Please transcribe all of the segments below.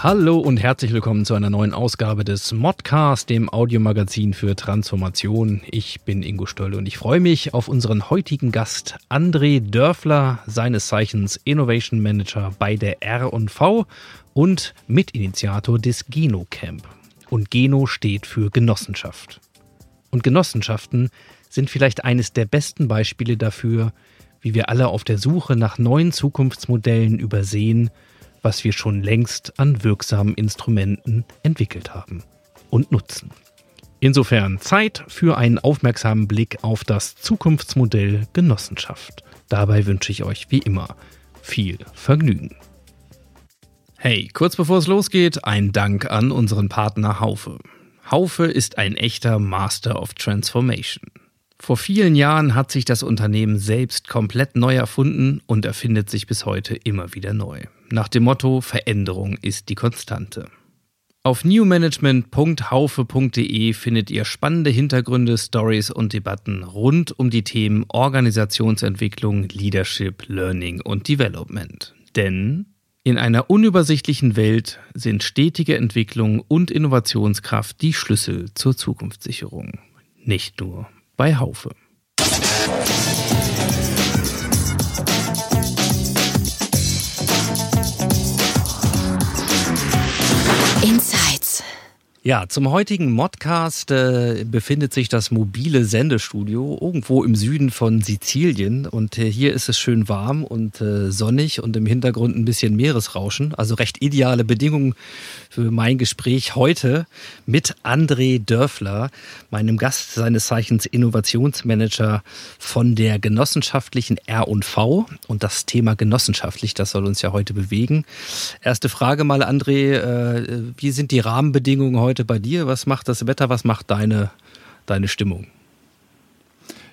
Hallo und herzlich willkommen zu einer neuen Ausgabe des Modcast, dem Audiomagazin für Transformation. Ich bin Ingo Stoll und ich freue mich auf unseren heutigen Gast André Dörfler, seines Zeichens Innovation Manager bei der R&V und Mitinitiator des Geno Camp. Und Geno steht für Genossenschaft. Und Genossenschaften sind vielleicht eines der besten Beispiele dafür, wie wir alle auf der Suche nach neuen Zukunftsmodellen übersehen, was wir schon längst an wirksamen Instrumenten entwickelt haben und nutzen. Insofern Zeit für einen aufmerksamen Blick auf das Zukunftsmodell Genossenschaft. Dabei wünsche ich euch wie immer viel Vergnügen. Hey, kurz bevor es losgeht, ein Dank an unseren Partner Haufe. Haufe ist ein echter Master of Transformation. Vor vielen Jahren hat sich das Unternehmen selbst komplett neu erfunden und erfindet sich bis heute immer wieder neu. Nach dem Motto Veränderung ist die Konstante. Auf newmanagement.haufe.de findet ihr spannende Hintergründe, Stories und Debatten rund um die Themen Organisationsentwicklung, Leadership, Learning und Development. Denn in einer unübersichtlichen Welt sind stetige Entwicklung und Innovationskraft die Schlüssel zur Zukunftssicherung. Nicht nur bei Haufe. Insights. Ja, zum heutigen Modcast äh, befindet sich das mobile Sendestudio irgendwo im Süden von Sizilien. Und äh, hier ist es schön warm und äh, sonnig und im Hintergrund ein bisschen Meeresrauschen, also recht ideale Bedingungen für mein Gespräch heute mit André Dörfler, meinem Gast seines Zeichens Innovationsmanager von der genossenschaftlichen R&V und das Thema genossenschaftlich, das soll uns ja heute bewegen. Erste Frage mal André, äh, wie sind die Rahmenbedingungen heute bei dir? Was macht das Wetter? Was macht deine, deine Stimmung?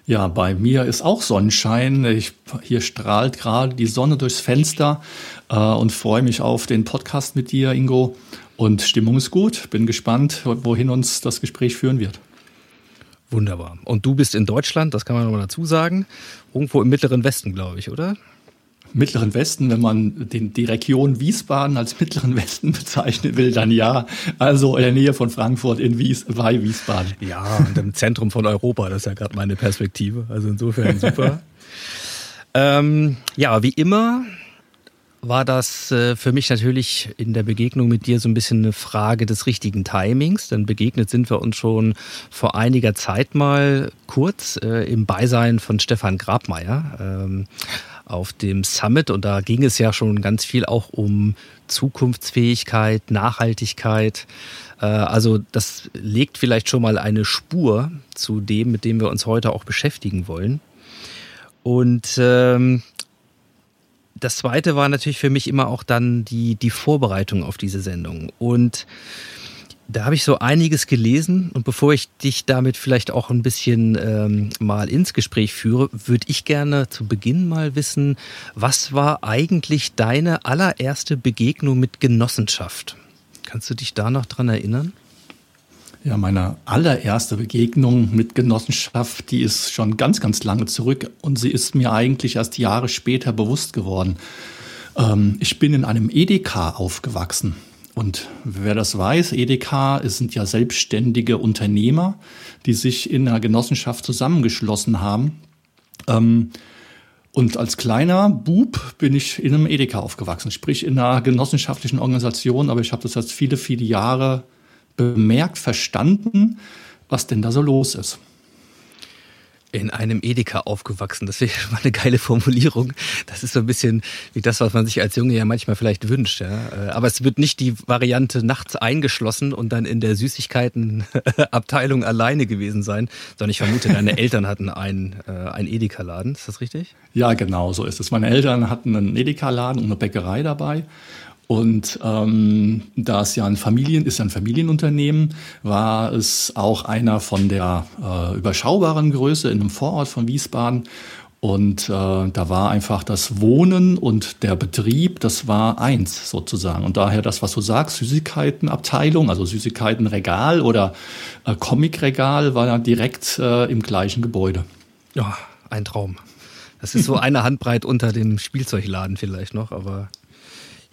Ja, bei mir ist auch Sonnenschein. Ich, hier strahlt gerade die Sonne durchs Fenster äh, und freue mich auf den Podcast mit dir, Ingo. Und Stimmung ist gut. Bin gespannt, wohin uns das Gespräch führen wird. Wunderbar. Und du bist in Deutschland, das kann man nochmal dazu sagen. Irgendwo im mittleren Westen, glaube ich, oder? Mittleren Westen, wenn man den, die Region Wiesbaden als Mittleren Westen bezeichnen will, dann ja. Also in der Nähe von Frankfurt in Wies, bei Wiesbaden. Ja, und im Zentrum von Europa, das ist ja gerade meine Perspektive. Also insofern super. ähm, ja, wie immer war das äh, für mich natürlich in der Begegnung mit dir so ein bisschen eine Frage des richtigen Timings. Denn begegnet sind wir uns schon vor einiger Zeit mal kurz äh, im Beisein von Stefan Grabmeier. Ähm, auf dem Summit und da ging es ja schon ganz viel auch um Zukunftsfähigkeit, Nachhaltigkeit. Äh, also das legt vielleicht schon mal eine Spur zu dem, mit dem wir uns heute auch beschäftigen wollen. Und ähm, das zweite war natürlich für mich immer auch dann die, die Vorbereitung auf diese Sendung. Und da habe ich so einiges gelesen und bevor ich dich damit vielleicht auch ein bisschen ähm, mal ins Gespräch führe, würde ich gerne zu Beginn mal wissen, was war eigentlich deine allererste Begegnung mit Genossenschaft? Kannst du dich da noch dran erinnern? Ja, meine allererste Begegnung mit Genossenschaft, die ist schon ganz, ganz lange zurück und sie ist mir eigentlich erst Jahre später bewusst geworden. Ähm, ich bin in einem Edeka aufgewachsen. Und wer das weiß, Edeka sind ja selbstständige Unternehmer, die sich in einer Genossenschaft zusammengeschlossen haben. Ähm, und als kleiner Bub bin ich in einem Edeka aufgewachsen, sprich in einer genossenschaftlichen Organisation, aber ich habe das jetzt viele, viele Jahre bemerkt, verstanden, was denn da so los ist in einem Edeka aufgewachsen. Das wäre mal eine geile Formulierung. Das ist so ein bisschen wie das, was man sich als Junge ja manchmal vielleicht wünscht. Ja. Äh, aber es wird nicht die Variante nachts eingeschlossen und dann in der Süßigkeitenabteilung alleine gewesen sein, sondern ich vermute, deine Eltern hatten einen, äh, einen Edeka-Laden. Ist das richtig? Ja, genau so ist es. Meine Eltern hatten einen Edeka-Laden und eine Bäckerei dabei. Und ähm, da es ja ein Familien ist, ein Familienunternehmen, war es auch einer von der äh, überschaubaren Größe in einem Vorort von Wiesbaden. Und äh, da war einfach das Wohnen und der Betrieb, das war eins sozusagen. Und daher das, was du sagst, Süßigkeitenabteilung, also Süßigkeitenregal oder äh, Comicregal, war ja direkt äh, im gleichen Gebäude. Ja, ein Traum. Das ist so eine Handbreit unter dem Spielzeugladen vielleicht noch, aber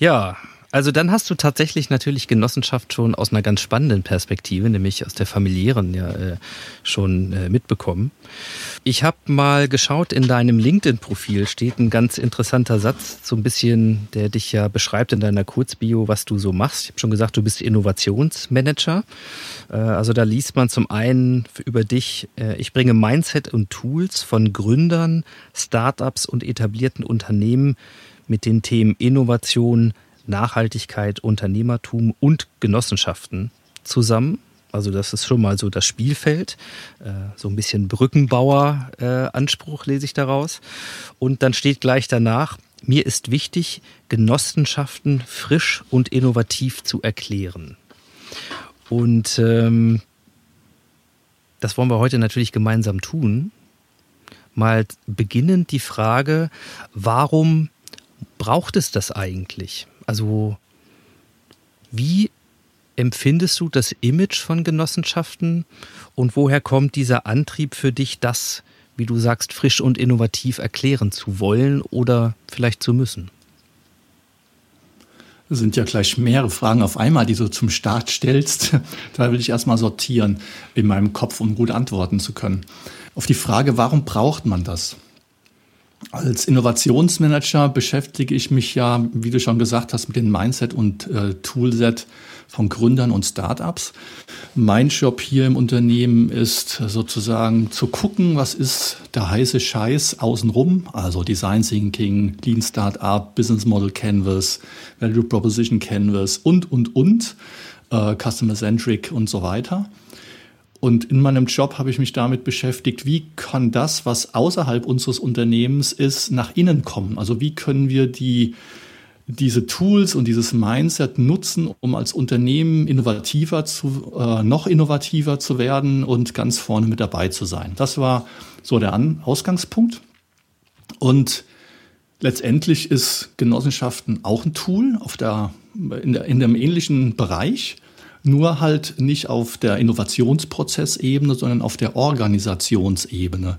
ja, also dann hast du tatsächlich natürlich Genossenschaft schon aus einer ganz spannenden Perspektive, nämlich aus der familiären ja äh, schon äh, mitbekommen. Ich habe mal geschaut, in deinem LinkedIn-Profil steht ein ganz interessanter Satz, so ein bisschen, der dich ja beschreibt in deiner Kurzbio, was du so machst. Ich habe schon gesagt, du bist Innovationsmanager. Äh, also da liest man zum einen über dich, äh, ich bringe Mindset und Tools von Gründern, Startups und etablierten Unternehmen mit den Themen Innovation, Nachhaltigkeit, Unternehmertum und Genossenschaften zusammen. Also das ist schon mal so das Spielfeld, äh, so ein bisschen Brückenbauer-Anspruch lese ich daraus. Und dann steht gleich danach, mir ist wichtig, Genossenschaften frisch und innovativ zu erklären. Und ähm, das wollen wir heute natürlich gemeinsam tun. Mal beginnend die Frage, warum braucht es das eigentlich? Also wie empfindest du das Image von Genossenschaften und woher kommt dieser Antrieb für dich, das, wie du sagst, frisch und innovativ erklären zu wollen oder vielleicht zu müssen? Das sind ja gleich mehrere Fragen auf einmal, die du zum Start stellst. Da will ich erstmal sortieren in meinem Kopf, um gut antworten zu können. Auf die Frage, warum braucht man das? Als Innovationsmanager beschäftige ich mich ja, wie du schon gesagt hast, mit dem Mindset und äh, Toolset von Gründern und Startups. Mein Job hier im Unternehmen ist sozusagen zu gucken, was ist der heiße Scheiß außenrum, also Design Thinking, Lean Startup, Business Model Canvas, Value Proposition Canvas und, und, und, äh, Customer Centric und so weiter. Und in meinem Job habe ich mich damit beschäftigt, wie kann das, was außerhalb unseres Unternehmens ist, nach innen kommen? Also wie können wir die, diese Tools und dieses Mindset nutzen, um als Unternehmen innovativer zu, äh, noch innovativer zu werden und ganz vorne mit dabei zu sein. Das war so der An Ausgangspunkt. Und letztendlich ist Genossenschaften auch ein Tool auf der, in, der, in einem ähnlichen Bereich nur halt nicht auf der Innovationsprozessebene, sondern auf der Organisationsebene.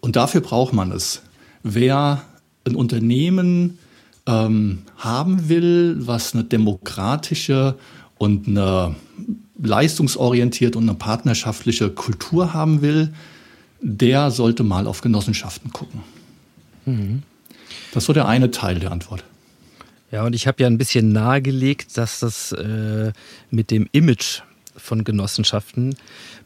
Und dafür braucht man es. Wer ein Unternehmen ähm, haben will, was eine demokratische und eine leistungsorientierte und eine partnerschaftliche Kultur haben will, der sollte mal auf Genossenschaften gucken. Mhm. Das so der eine Teil der Antwort. Ja, und ich habe ja ein bisschen nahegelegt, dass das äh, mit dem Image von Genossenschaften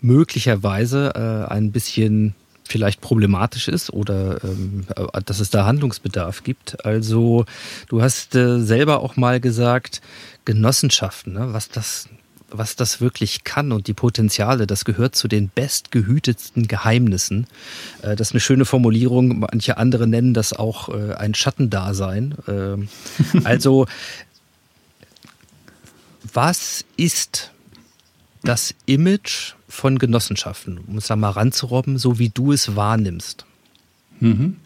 möglicherweise äh, ein bisschen vielleicht problematisch ist oder ähm, äh, dass es da Handlungsbedarf gibt. Also du hast äh, selber auch mal gesagt, Genossenschaften, ne, was das was das wirklich kann und die Potenziale, das gehört zu den bestgehütetsten Geheimnissen. Äh, das ist eine schöne Formulierung. Manche andere nennen das auch äh, ein Schattendasein. Ähm, also, was ist das Image von Genossenschaften, um es da mal ranzurobben, so wie du es wahrnimmst? Mhm.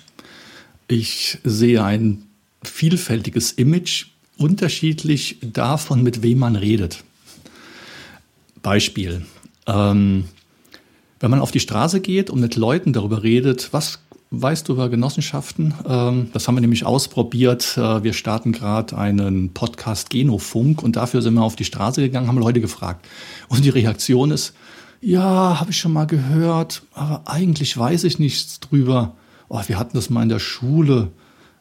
Ich sehe ein vielfältiges Image, unterschiedlich davon, mit wem man redet. Beispiel. Ähm, wenn man auf die Straße geht und mit Leuten darüber redet, was weißt du über Genossenschaften? Ähm, das haben wir nämlich ausprobiert. Äh, wir starten gerade einen Podcast Genofunk und dafür sind wir auf die Straße gegangen, haben Leute gefragt. Und die Reaktion ist, ja, habe ich schon mal gehört, aber eigentlich weiß ich nichts drüber. Oh, wir hatten das mal in der Schule,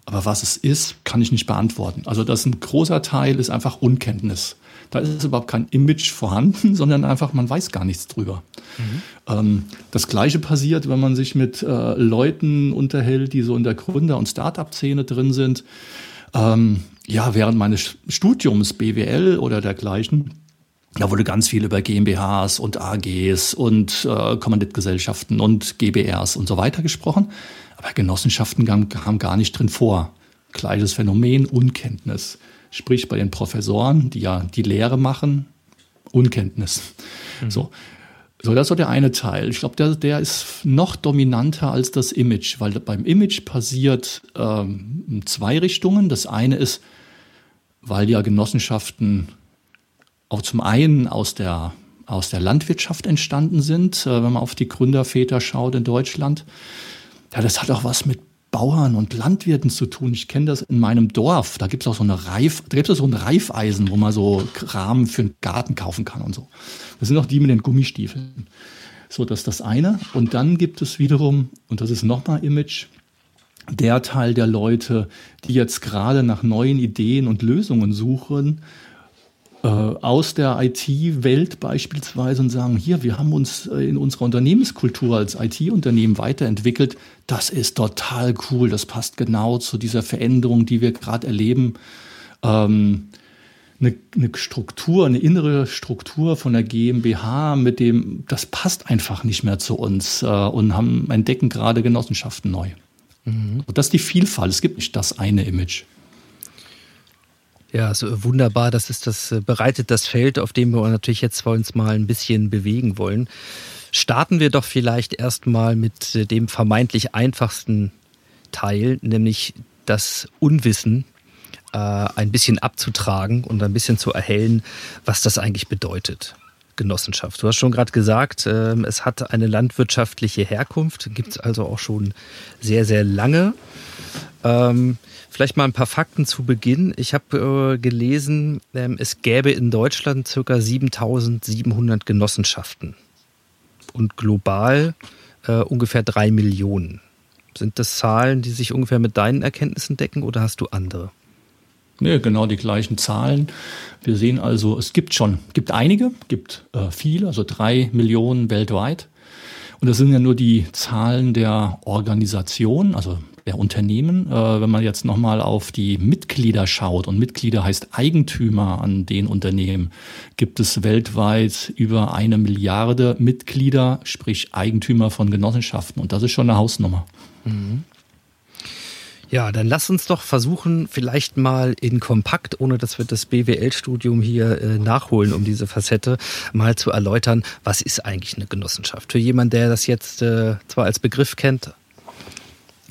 aber was es ist, kann ich nicht beantworten. Also das ist ein großer Teil ist einfach Unkenntnis. Da ist überhaupt kein Image vorhanden, sondern einfach, man weiß gar nichts drüber. Mhm. Das Gleiche passiert, wenn man sich mit äh, Leuten unterhält, die so in der Gründer- und Start-up-Szene drin sind. Ähm, ja, während meines Studiums BWL oder dergleichen, da wurde ganz viel über GmbHs und AGs und äh, Kommanditgesellschaften und GBRs und so weiter gesprochen. Aber Genossenschaften kamen gar nicht drin vor. Gleiches Phänomen, Unkenntnis. Sprich bei den Professoren, die ja die Lehre machen, Unkenntnis. Mhm. So. So, das ist so der eine Teil. Ich glaube, der, der ist noch dominanter als das Image, weil beim Image passiert ähm, in zwei Richtungen. Das eine ist, weil ja Genossenschaften auch zum einen aus der, aus der Landwirtschaft entstanden sind, äh, wenn man auf die Gründerväter schaut in Deutschland. Ja, das hat auch was mit Bauern und Landwirten zu tun. Ich kenne das in meinem Dorf. Da gibt es auch so eine Reif, da gibt es so ein Reifeisen, wo man so Rahmen für einen Garten kaufen kann und so. Das sind auch die mit den Gummistiefeln. So, das ist das eine. Und dann gibt es wiederum, und das ist nochmal Image, der Teil der Leute, die jetzt gerade nach neuen Ideen und Lösungen suchen, aus der IT-Welt beispielsweise und sagen, hier, wir haben uns äh, in unserer Unternehmenskultur als IT-Unternehmen weiterentwickelt. Das ist total cool. Das passt genau zu dieser Veränderung, die wir gerade erleben. Ähm, eine, eine, Struktur, eine innere Struktur von der GmbH, mit dem, das passt einfach nicht mehr zu uns äh, und haben, entdecken gerade Genossenschaften neu. Mhm. Und das ist die Vielfalt. Es gibt nicht das eine Image. Ja, so wunderbar. Das ist das, äh, bereitet das Feld, auf dem wir natürlich jetzt uns mal ein bisschen bewegen wollen. Starten wir doch vielleicht erstmal mit äh, dem vermeintlich einfachsten Teil, nämlich das Unwissen äh, ein bisschen abzutragen und ein bisschen zu erhellen, was das eigentlich bedeutet. Genossenschaft. Du hast schon gerade gesagt, äh, es hat eine landwirtschaftliche Herkunft, gibt es also auch schon sehr, sehr lange. Ähm, Vielleicht mal ein paar Fakten zu Beginn. Ich habe äh, gelesen, ähm, es gäbe in Deutschland ca. 7700 Genossenschaften und global äh, ungefähr drei Millionen. Sind das Zahlen, die sich ungefähr mit deinen Erkenntnissen decken oder hast du andere? Nee, genau die gleichen Zahlen. Wir sehen also, es gibt schon, gibt einige, gibt äh, viele, also drei Millionen weltweit. Und das sind ja nur die Zahlen der Organisation, also der Unternehmen. Äh, wenn man jetzt nochmal auf die Mitglieder schaut, und Mitglieder heißt Eigentümer an den Unternehmen, gibt es weltweit über eine Milliarde Mitglieder, sprich Eigentümer von Genossenschaften. Und das ist schon eine Hausnummer. Mhm. Ja, dann lass uns doch versuchen, vielleicht mal in kompakt, ohne dass wir das BWL-Studium hier äh, nachholen, um diese Facette mal zu erläutern, was ist eigentlich eine Genossenschaft? Für jemanden, der das jetzt äh, zwar als Begriff kennt,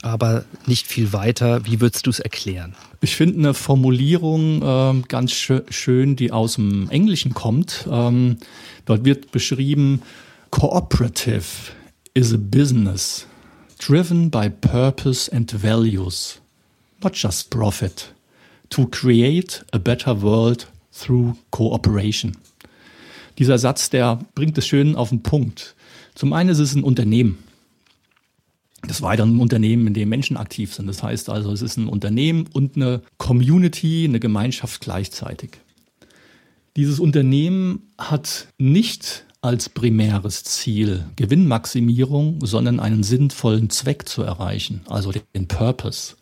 aber nicht viel weiter. Wie würdest du es erklären? Ich finde eine Formulierung äh, ganz sch schön, die aus dem Englischen kommt. Ähm, dort wird beschrieben, Cooperative is a business driven by purpose and values, not just profit, to create a better world through cooperation. Dieser Satz, der bringt es schön auf den Punkt. Zum einen ist es ein Unternehmen. Des Weiteren ein Unternehmen, in dem Menschen aktiv sind. Das heißt also, es ist ein Unternehmen und eine Community, eine Gemeinschaft gleichzeitig. Dieses Unternehmen hat nicht als primäres Ziel Gewinnmaximierung, sondern einen sinnvollen Zweck zu erreichen, also den Purpose.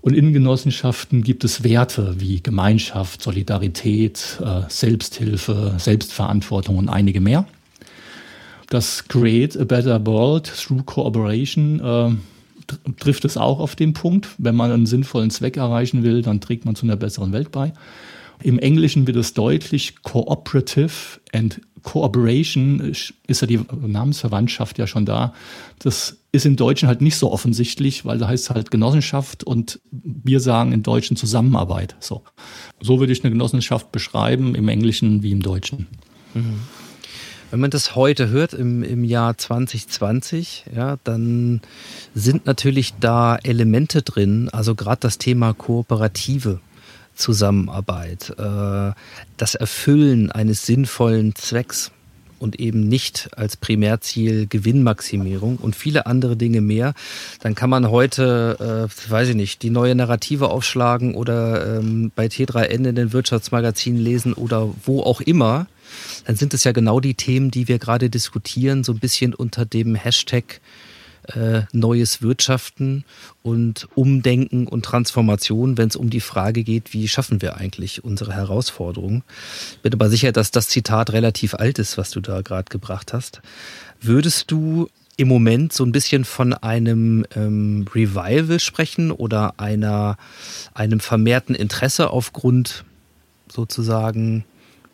Und in Genossenschaften gibt es Werte wie Gemeinschaft, Solidarität, äh, Selbsthilfe, Selbstverantwortung und einige mehr das Create a Better World through Cooperation äh, trifft es auch auf den Punkt. Wenn man einen sinnvollen Zweck erreichen will, dann trägt man zu einer besseren Welt bei. Im Englischen wird es deutlich Cooperative and Cooperation ist ja die Namensverwandtschaft ja schon da. Das ist im Deutschen halt nicht so offensichtlich, weil da heißt es halt Genossenschaft und wir sagen im Deutschen Zusammenarbeit. So, so würde ich eine Genossenschaft beschreiben, im Englischen wie im Deutschen. Mhm. Wenn man das heute hört, im, im Jahr 2020, ja, dann sind natürlich da Elemente drin, also gerade das Thema kooperative Zusammenarbeit, äh, das Erfüllen eines sinnvollen Zwecks und eben nicht als Primärziel Gewinnmaximierung und viele andere Dinge mehr, dann kann man heute, äh, weiß ich nicht, die neue Narrative aufschlagen oder ähm, bei T3N in den Wirtschaftsmagazinen lesen oder wo auch immer dann sind es ja genau die Themen, die wir gerade diskutieren, so ein bisschen unter dem Hashtag äh, neues Wirtschaften und Umdenken und Transformation, wenn es um die Frage geht, wie schaffen wir eigentlich unsere Herausforderungen. Bin aber sicher, dass das Zitat relativ alt ist, was du da gerade gebracht hast. Würdest du im Moment so ein bisschen von einem ähm, Revival sprechen oder einer, einem vermehrten Interesse aufgrund sozusagen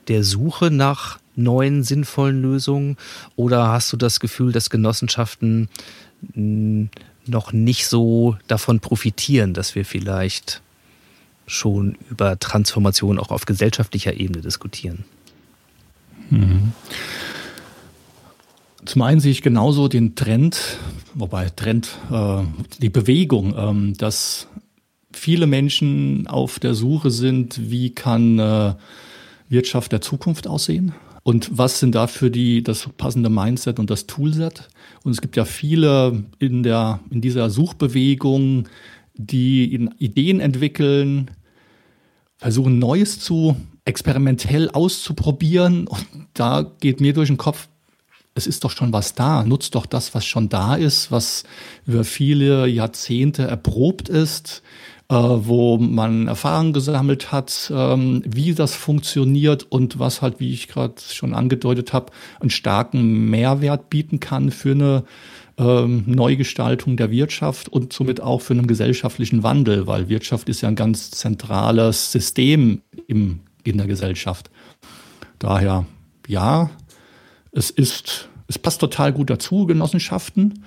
der Suche nach neuen sinnvollen Lösungen? Oder hast du das Gefühl, dass Genossenschaften hm, noch nicht so davon profitieren, dass wir vielleicht schon über Transformation auch auf gesellschaftlicher Ebene diskutieren? Mhm. Zum einen sehe ich genauso den Trend, wobei Trend, äh, die Bewegung, ähm, dass viele Menschen auf der Suche sind, wie kann äh, Wirtschaft der Zukunft aussehen und was sind dafür die, das passende Mindset und das Toolset. Und es gibt ja viele in, der, in dieser Suchbewegung, die Ideen entwickeln, versuchen Neues zu experimentell auszuprobieren. Und da geht mir durch den Kopf, es ist doch schon was da. Nutzt doch das, was schon da ist, was über viele Jahrzehnte erprobt ist, wo man Erfahrungen gesammelt hat, ähm, wie das funktioniert und was halt, wie ich gerade schon angedeutet habe, einen starken Mehrwert bieten kann für eine ähm, Neugestaltung der Wirtschaft und somit auch für einen gesellschaftlichen Wandel, weil Wirtschaft ist ja ein ganz zentrales System im, in der Gesellschaft. Daher, ja, es ist, es passt total gut dazu, Genossenschaften.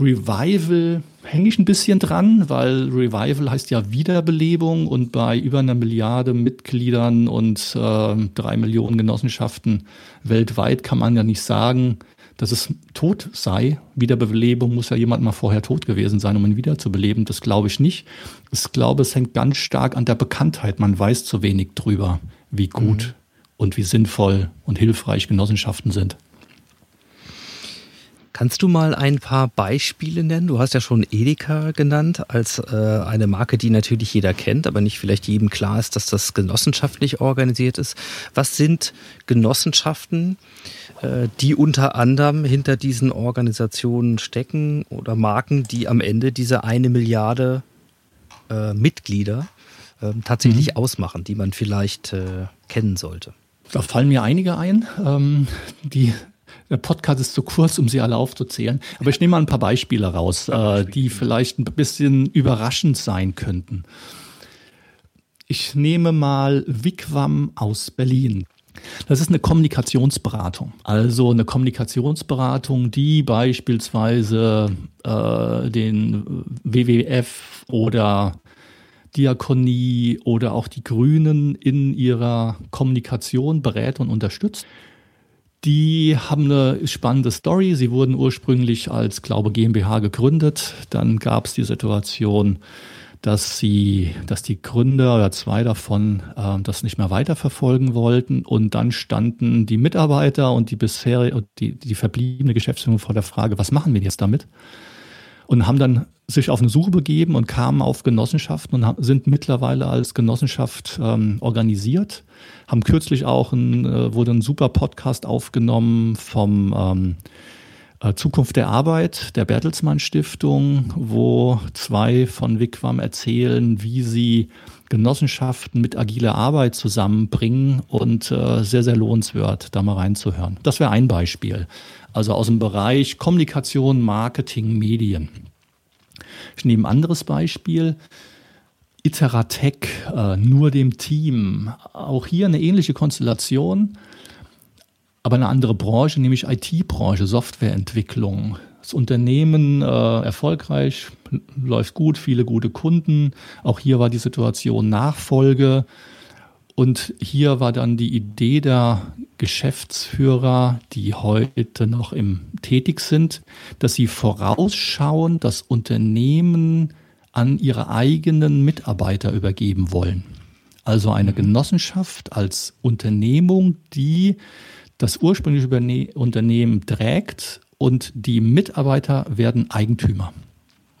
Revival hänge ich ein bisschen dran, weil Revival heißt ja Wiederbelebung und bei über einer Milliarde Mitgliedern und äh, drei Millionen Genossenschaften weltweit kann man ja nicht sagen, dass es tot sei. Wiederbelebung muss ja jemand mal vorher tot gewesen sein, um ihn wiederzubeleben. Das glaube ich nicht. Ich glaube, es hängt ganz stark an der Bekanntheit. Man weiß zu wenig drüber, wie gut mhm. und wie sinnvoll und hilfreich Genossenschaften sind. Kannst du mal ein paar Beispiele nennen? Du hast ja schon Edeka genannt als äh, eine Marke, die natürlich jeder kennt, aber nicht vielleicht jedem klar ist, dass das genossenschaftlich organisiert ist. Was sind Genossenschaften, äh, die unter anderem hinter diesen Organisationen stecken oder Marken, die am Ende diese eine Milliarde äh, Mitglieder äh, tatsächlich mhm. ausmachen, die man vielleicht äh, kennen sollte? Da fallen mir einige ein, ähm, die der Podcast ist zu kurz, um sie alle aufzuzählen. Aber ich nehme mal ein paar Beispiele raus, äh, die vielleicht ein bisschen überraschend sein könnten. Ich nehme mal Wigwam aus Berlin. Das ist eine Kommunikationsberatung. Also eine Kommunikationsberatung, die beispielsweise äh, den WWF oder Diakonie oder auch die Grünen in ihrer Kommunikation berät und unterstützt. Die haben eine spannende Story. Sie wurden ursprünglich als Glaube GmbH gegründet. Dann gab es die Situation, dass sie, dass die Gründer oder zwei davon äh, das nicht mehr weiterverfolgen wollten und dann standen die Mitarbeiter und die bisher die, die verbliebene Geschäftsführung vor der Frage, was machen wir jetzt damit? Und haben dann sich auf eine Suche begeben und kamen auf Genossenschaften und sind mittlerweile als Genossenschaft ähm, organisiert. Haben kürzlich auch ein, äh, wurde ein super Podcast aufgenommen vom ähm, äh, Zukunft der Arbeit der Bertelsmann Stiftung, wo zwei von Wigwam erzählen, wie sie Genossenschaften mit agiler Arbeit zusammenbringen und äh, sehr, sehr lohnenswert, da mal reinzuhören. Das wäre ein Beispiel. Also aus dem Bereich Kommunikation, Marketing, Medien. Ich nehme ein anderes Beispiel. Iteratec, äh, nur dem Team. Auch hier eine ähnliche Konstellation, aber eine andere Branche, nämlich IT-Branche, Softwareentwicklung. Das Unternehmen äh, erfolgreich, läuft gut, viele gute Kunden. Auch hier war die Situation Nachfolge. Und hier war dann die Idee der Geschäftsführer, die heute noch im tätig sind, dass sie vorausschauen, das Unternehmen an ihre eigenen Mitarbeiter übergeben wollen. Also eine mhm. Genossenschaft als Unternehmung, die das ursprüngliche Unternehmen trägt und die Mitarbeiter werden Eigentümer.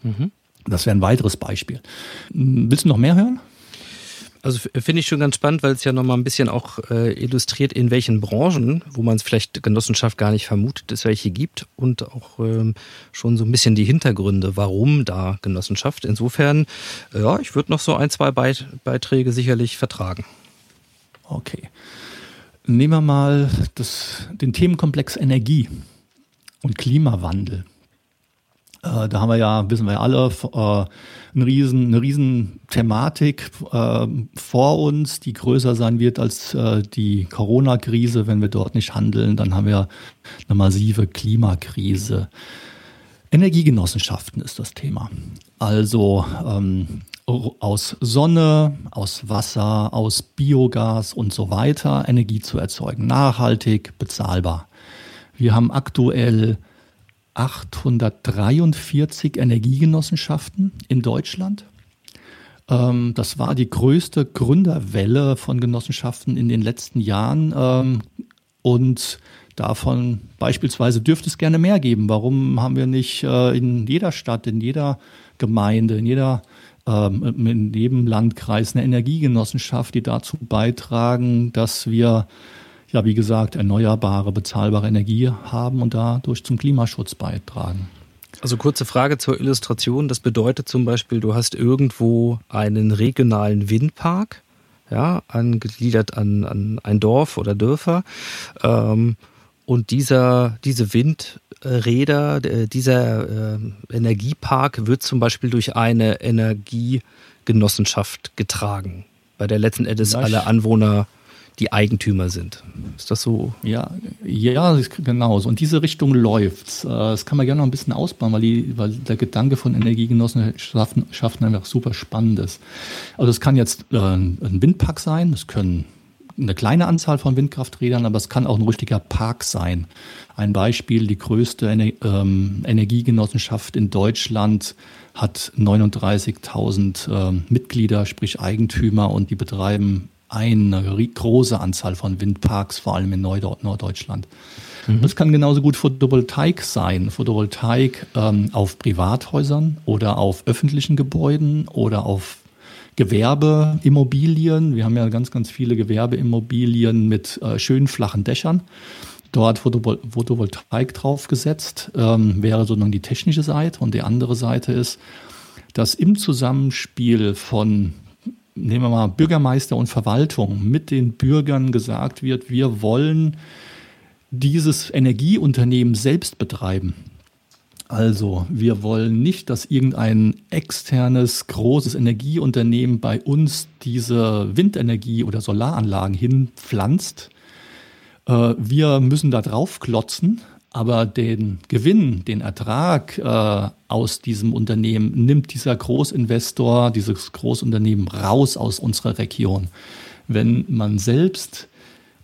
Mhm. Das wäre ein weiteres Beispiel. Willst du noch mehr hören? Also finde ich schon ganz spannend, weil es ja nochmal ein bisschen auch äh, illustriert, in welchen Branchen, wo man es vielleicht Genossenschaft gar nicht vermutet, es welche gibt und auch ähm, schon so ein bisschen die Hintergründe, warum da Genossenschaft. Insofern, ja, ich würde noch so ein, zwei Beit Beiträge sicherlich vertragen. Okay. Nehmen wir mal das, den Themenkomplex Energie und Klimawandel. Äh, da haben wir ja, wissen wir ja alle, äh, eine riesen, eine riesen Thematik äh, vor uns, die größer sein wird als äh, die Corona-Krise. Wenn wir dort nicht handeln, dann haben wir eine massive Klimakrise. Energiegenossenschaften ist das Thema. Also ähm, aus Sonne, aus Wasser, aus Biogas und so weiter Energie zu erzeugen. Nachhaltig, bezahlbar. Wir haben aktuell 843 Energiegenossenschaften in Deutschland. Ähm, das war die größte Gründerwelle von Genossenschaften in den letzten Jahren. Ähm, und davon beispielsweise dürfte es gerne mehr geben. Warum haben wir nicht äh, in jeder Stadt, in jeder Gemeinde, in jeder ähm, in jedem Landkreis eine Energiegenossenschaft, die dazu beitragen, dass wir ja, wie gesagt, erneuerbare, bezahlbare Energie haben und dadurch zum Klimaschutz beitragen. Also kurze Frage zur Illustration. Das bedeutet zum Beispiel, du hast irgendwo einen regionalen Windpark, ja, angegliedert an, an ein Dorf oder Dörfer. Ähm, und dieser, diese Windräder, dieser äh, Energiepark wird zum Beispiel durch eine Energiegenossenschaft getragen, bei der letzten Endes alle Anwohner die Eigentümer sind. Ist das so? Ja, ja, genau. Und diese Richtung läuft. Äh, das kann man gerne noch ein bisschen ausbauen, weil, die, weil der Gedanke von Energiegenossenschaften einfach super spannend ist. Also es kann jetzt äh, ein Windpark sein, es können eine kleine Anzahl von Windkrafträdern, aber es kann auch ein richtiger Park sein. Ein Beispiel, die größte ähm, Energiegenossenschaft in Deutschland hat 39.000 äh, Mitglieder, sprich Eigentümer und die betreiben eine große Anzahl von Windparks, vor allem in Norddeutschland. Mhm. Das kann genauso gut Photovoltaik sein. Photovoltaik ähm, auf Privathäusern oder auf öffentlichen Gebäuden oder auf Gewerbeimmobilien. Wir haben ja ganz, ganz viele Gewerbeimmobilien mit äh, schönen flachen Dächern. Dort Photovoltaik draufgesetzt, ähm, wäre sozusagen die technische Seite. Und die andere Seite ist, dass im Zusammenspiel von nehmen wir mal Bürgermeister und Verwaltung, mit den Bürgern gesagt wird, wir wollen dieses Energieunternehmen selbst betreiben. Also, wir wollen nicht, dass irgendein externes großes Energieunternehmen bei uns diese Windenergie oder Solaranlagen hinpflanzt. Äh, wir müssen da drauf klotzen aber den Gewinn, den Ertrag äh, aus diesem Unternehmen nimmt dieser Großinvestor, dieses Großunternehmen raus aus unserer Region. Wenn man selbst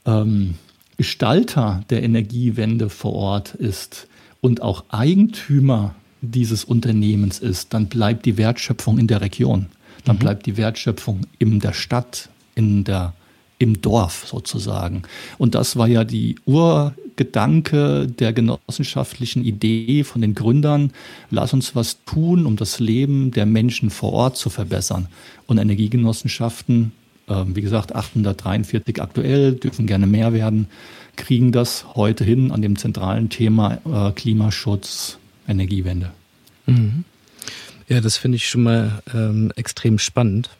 ähm, Gestalter der Energiewende vor Ort ist und auch Eigentümer dieses Unternehmens ist, dann bleibt die Wertschöpfung in der Region. Dann mhm. bleibt die Wertschöpfung in der Stadt, in der im Dorf sozusagen. Und das war ja die Urgedanke der genossenschaftlichen Idee von den Gründern. Lass uns was tun, um das Leben der Menschen vor Ort zu verbessern. Und Energiegenossenschaften, äh, wie gesagt, 843 aktuell, dürfen gerne mehr werden, kriegen das heute hin an dem zentralen Thema äh, Klimaschutz, Energiewende. Mhm. Ja, das finde ich schon mal ähm, extrem spannend.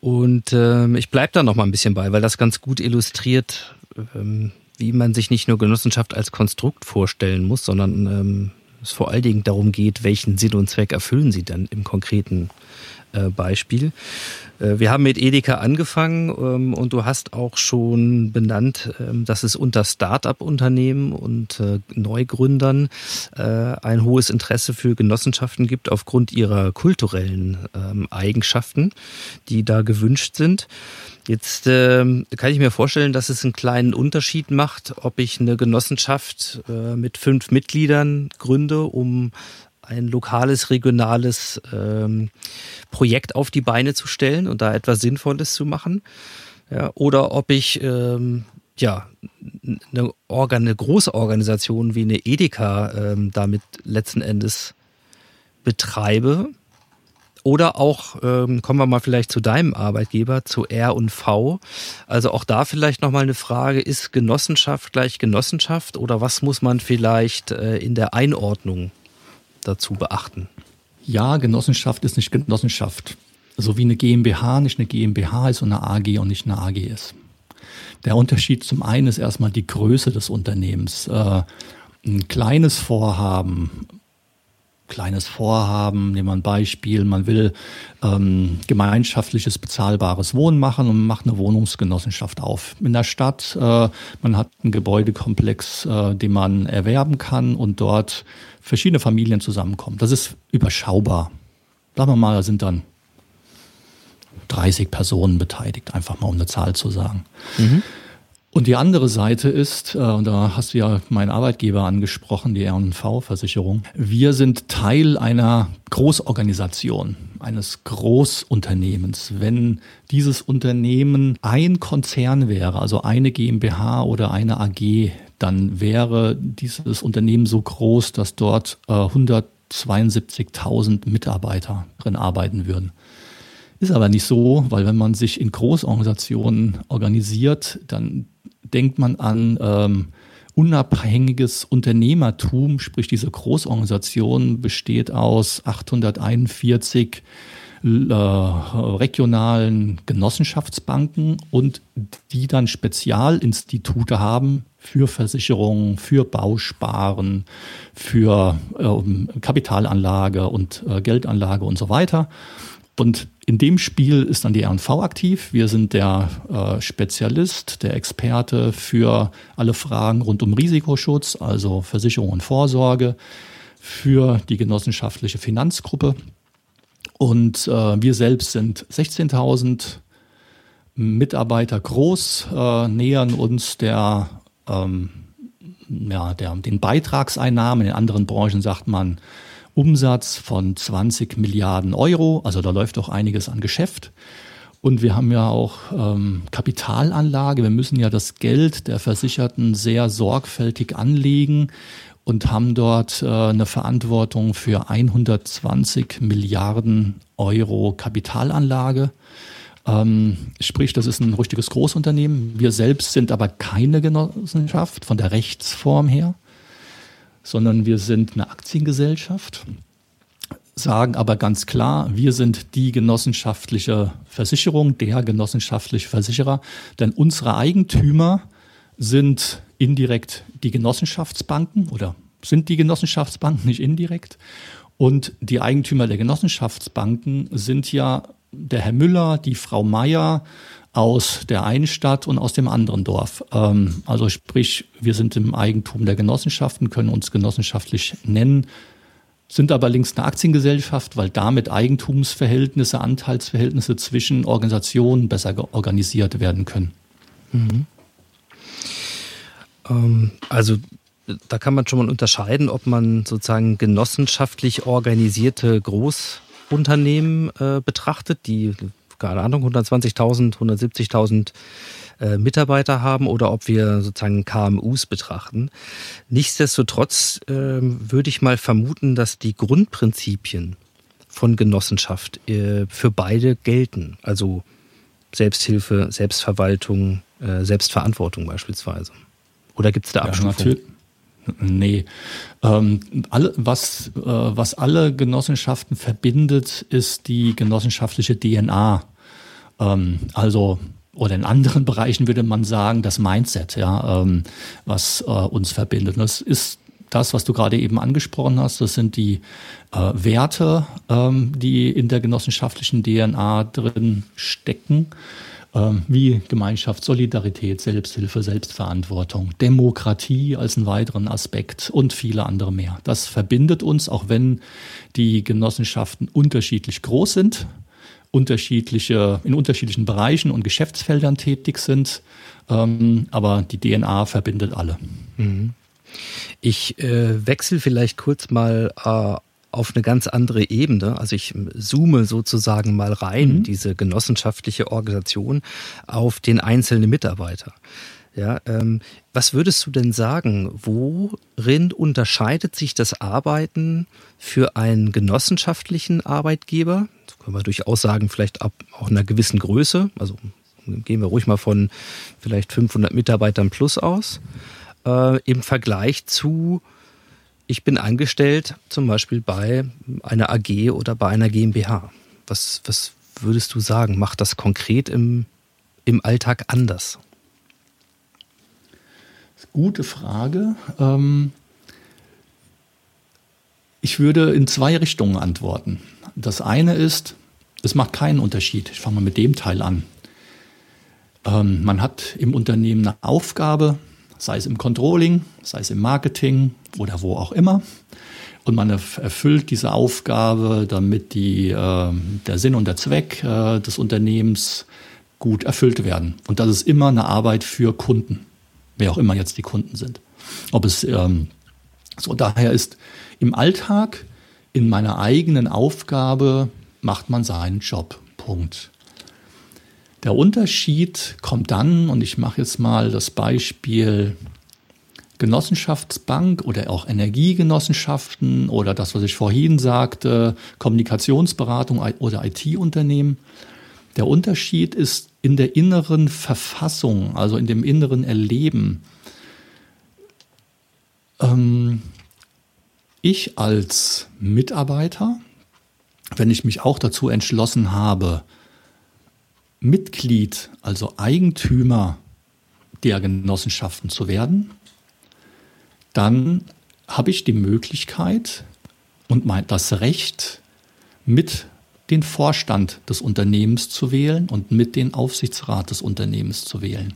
Und ähm, ich bleibe da noch mal ein bisschen bei, weil das ganz gut illustriert, ähm, wie man sich nicht nur Genossenschaft als Konstrukt vorstellen muss, sondern ähm, es vor allen Dingen darum geht, welchen Sinn und Zweck erfüllen sie dann im konkreten Beispiel. Äh, wir haben mit Edeka angefangen ähm, und du hast auch schon benannt, ähm, dass es unter Start-up-Unternehmen und äh, Neugründern ein hohes Interesse für Genossenschaften gibt aufgrund ihrer kulturellen ähm, Eigenschaften, die da gewünscht sind. Jetzt kann ich mir vorstellen, dass es einen kleinen Unterschied macht, ob ich eine Genossenschaft mit fünf Mitgliedern gründe, um ein lokales, regionales ähm, Projekt auf die Beine zu stellen und da etwas Sinnvolles zu machen. Ja, oder ob ich ähm, ja eine, Organ eine große Organisation wie eine Edeka ähm, damit letzten Endes betreibe. Oder auch, ähm, kommen wir mal vielleicht zu deinem Arbeitgeber, zu R und V. Also auch da vielleicht nochmal eine Frage, ist Genossenschaft gleich Genossenschaft oder was muss man vielleicht äh, in der Einordnung dazu beachten? Ja, Genossenschaft ist nicht Genossenschaft. So wie eine GmbH nicht eine GmbH ist und eine AG und nicht eine AG ist. Der Unterschied zum einen ist erstmal die Größe des Unternehmens. Äh, ein kleines Vorhaben kleines Vorhaben, nehmen wir ein Beispiel, man will ähm, gemeinschaftliches bezahlbares Wohnen machen und macht eine Wohnungsgenossenschaft auf. In der Stadt, äh, man hat einen Gebäudekomplex, äh, den man erwerben kann und dort verschiedene Familien zusammenkommen. Das ist überschaubar. Sagen wir mal, da sind dann 30 Personen beteiligt, einfach mal um eine Zahl zu sagen. Mhm. Und die andere Seite ist, äh, und da hast du ja meinen Arbeitgeber angesprochen, die R&V-Versicherung. Wir sind Teil einer Großorganisation, eines Großunternehmens. Wenn dieses Unternehmen ein Konzern wäre, also eine GmbH oder eine AG, dann wäre dieses Unternehmen so groß, dass dort äh, 172.000 Mitarbeiter drin arbeiten würden. Ist aber nicht so, weil wenn man sich in Großorganisationen organisiert, dann denkt man an ähm, unabhängiges Unternehmertum, sprich diese Großorganisation besteht aus 841 äh, regionalen Genossenschaftsbanken und die dann Spezialinstitute haben für Versicherungen, für Bausparen, für ähm, Kapitalanlage und äh, Geldanlage und so weiter. Und in dem Spiel ist dann die RNV aktiv. Wir sind der äh, Spezialist, der Experte für alle Fragen rund um Risikoschutz, also Versicherung und Vorsorge, für die genossenschaftliche Finanzgruppe. Und äh, wir selbst sind 16.000 Mitarbeiter groß, äh, nähern uns der, ähm, ja, der, den Beitragseinnahmen. In anderen Branchen sagt man Umsatz von 20 Milliarden Euro. Also da läuft doch einiges an Geschäft. Und wir haben ja auch ähm, Kapitalanlage. Wir müssen ja das Geld der Versicherten sehr sorgfältig anlegen und haben dort äh, eine Verantwortung für 120 Milliarden Euro Kapitalanlage. Ähm, sprich, das ist ein richtiges Großunternehmen. Wir selbst sind aber keine Genossenschaft von der Rechtsform her sondern wir sind eine Aktiengesellschaft, sagen aber ganz klar, wir sind die genossenschaftliche Versicherung, der genossenschaftliche Versicherer, denn unsere Eigentümer sind indirekt die Genossenschaftsbanken oder sind die Genossenschaftsbanken nicht indirekt. Und die Eigentümer der Genossenschaftsbanken sind ja der Herr Müller, die Frau Meier, aus der einen Stadt und aus dem anderen Dorf. Ähm, also sprich, wir sind im Eigentum der Genossenschaften, können uns genossenschaftlich nennen, sind aber links eine Aktiengesellschaft, weil damit Eigentumsverhältnisse, Anteilsverhältnisse zwischen Organisationen besser organisiert werden können. Mhm. Ähm, also da kann man schon mal unterscheiden, ob man sozusagen genossenschaftlich organisierte Großunternehmen äh, betrachtet, die keine Ahnung, 120.000, 170.000 äh, Mitarbeiter haben oder ob wir sozusagen KMUs betrachten. Nichtsdestotrotz äh, würde ich mal vermuten, dass die Grundprinzipien von Genossenschaft äh, für beide gelten. Also Selbsthilfe, Selbstverwaltung, äh, Selbstverantwortung beispielsweise. Oder gibt es da Abstufungen? Ja, Nee. Ähm, alle, was, äh, was alle Genossenschaften verbindet, ist die genossenschaftliche DNA. Ähm, also oder in anderen Bereichen würde man sagen, das Mindset, ja, ähm, was äh, uns verbindet. Das ist das, was du gerade eben angesprochen hast. Das sind die äh, Werte, ähm, die in der genossenschaftlichen DNA drin stecken ähm, wie Gemeinschaft, Solidarität, Selbsthilfe, Selbstverantwortung, Demokratie als einen weiteren Aspekt und viele andere mehr. Das verbindet uns, auch wenn die Genossenschaften unterschiedlich groß sind, unterschiedliche, in unterschiedlichen Bereichen und Geschäftsfeldern tätig sind, ähm, aber die DNA verbindet alle. Mhm. Ich äh, wechsle vielleicht kurz mal äh, auf eine ganz andere Ebene. Also ich zoome sozusagen mal rein, mhm. diese genossenschaftliche Organisation, auf den einzelnen Mitarbeiter. Ja, ähm, was würdest du denn sagen? Worin unterscheidet sich das Arbeiten für einen genossenschaftlichen Arbeitgeber? Das können wir durchaus sagen, vielleicht ab auch einer gewissen Größe. Also gehen wir ruhig mal von vielleicht 500 Mitarbeitern plus aus. Äh, Im Vergleich zu ich bin angestellt, zum Beispiel bei einer AG oder bei einer GmbH. Was, was würdest du sagen? Macht das konkret im, im Alltag anders? Gute Frage. Ähm, Ich würde in zwei Richtungen antworten. Das eine ist, es macht keinen Unterschied. Ich fange mal mit dem Teil an. Ähm, man hat im Unternehmen eine Aufgabe, sei es im Controlling, sei es im Marketing oder wo auch immer. Und man erfüllt diese Aufgabe, damit die, äh, der Sinn und der Zweck äh, des Unternehmens gut erfüllt werden. Und das ist immer eine Arbeit für Kunden, wer auch immer jetzt die Kunden sind. Ob es ähm, so daher ist im Alltag in meiner eigenen Aufgabe macht man seinen Job. Punkt. Der Unterschied kommt dann, und ich mache jetzt mal das Beispiel Genossenschaftsbank oder auch Energiegenossenschaften oder das, was ich vorhin sagte, Kommunikationsberatung oder IT-Unternehmen. Der Unterschied ist in der inneren Verfassung, also in dem inneren Erleben. Ähm, ich als Mitarbeiter, wenn ich mich auch dazu entschlossen habe, Mitglied, also Eigentümer der Genossenschaften zu werden, dann habe ich die Möglichkeit und mein, das Recht, mit den Vorstand des Unternehmens zu wählen und mit den Aufsichtsrat des Unternehmens zu wählen.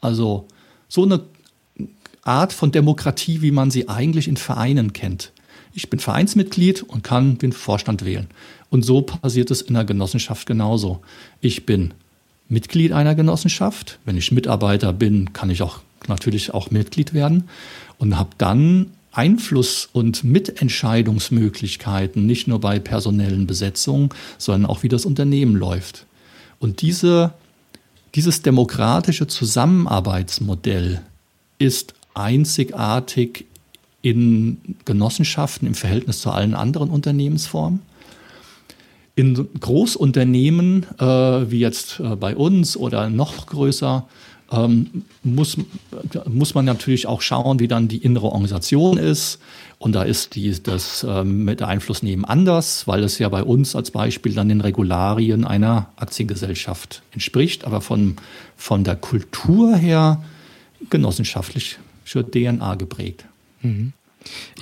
Also so eine Art von Demokratie, wie man sie eigentlich in Vereinen kennt. Ich bin Vereinsmitglied und kann den Vorstand wählen. Und so passiert es in der Genossenschaft genauso. Ich bin Mitglied einer Genossenschaft. Wenn ich Mitarbeiter bin, kann ich auch natürlich auch Mitglied werden und habe dann Einfluss und Mitentscheidungsmöglichkeiten, nicht nur bei personellen Besetzungen, sondern auch wie das Unternehmen läuft. Und diese, dieses demokratische Zusammenarbeitsmodell ist einzigartig in Genossenschaften im Verhältnis zu allen anderen Unternehmensformen. In Großunternehmen, äh, wie jetzt äh, bei uns oder noch größer, ähm, muss, muss man natürlich auch schauen, wie dann die innere Organisation ist. Und da ist die, das ähm, mit der Einflussnehmen anders, weil es ja bei uns als Beispiel dann den Regularien einer Aktiengesellschaft entspricht, aber von, von der Kultur her genossenschaftliche DNA geprägt. Mhm.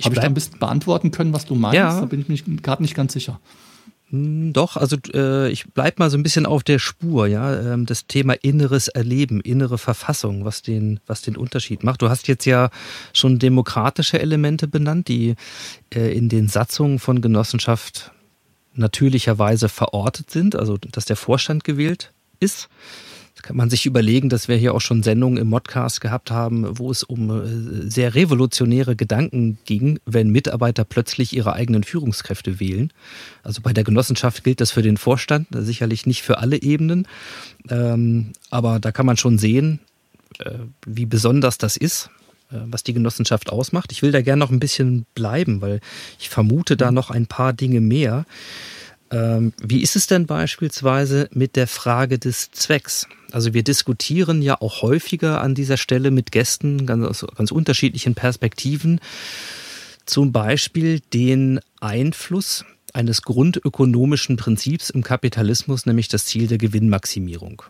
Habe ich da ein bisschen beantworten können, was du meinst? Ja. Da bin ich mir gerade nicht ganz sicher. Hm, doch, also äh, ich bleib mal so ein bisschen auf der Spur, ja. Ähm, das Thema inneres Erleben, innere Verfassung, was den, was den Unterschied macht. Du hast jetzt ja schon demokratische Elemente benannt, die äh, in den Satzungen von Genossenschaft natürlicherweise verortet sind, also dass der Vorstand gewählt ist kann man sich überlegen, dass wir hier auch schon Sendungen im Modcast gehabt haben, wo es um äh, sehr revolutionäre Gedanken ging, wenn Mitarbeiter plötzlich ihre eigenen Führungskräfte wählen. Also bei der Genossenschaft gilt das für den Vorstand, sicherlich nicht für alle Ebenen. Ähm, aber da kann man schon sehen, äh, wie besonders das ist äh, was die Genossenschaft ausmacht. Ich will da gerne noch ein bisschen bleiben, weil ich vermute da noch ein paar Dinge mehr. Ähm, wie ist es denn beispielsweise mit der Frage des Zwecks? Also wir diskutieren ja auch häufiger an dieser Stelle mit Gästen ganz, aus ganz unterschiedlichen Perspektiven. Zum Beispiel den Einfluss eines grundökonomischen Prinzips im Kapitalismus, nämlich das Ziel der Gewinnmaximierung.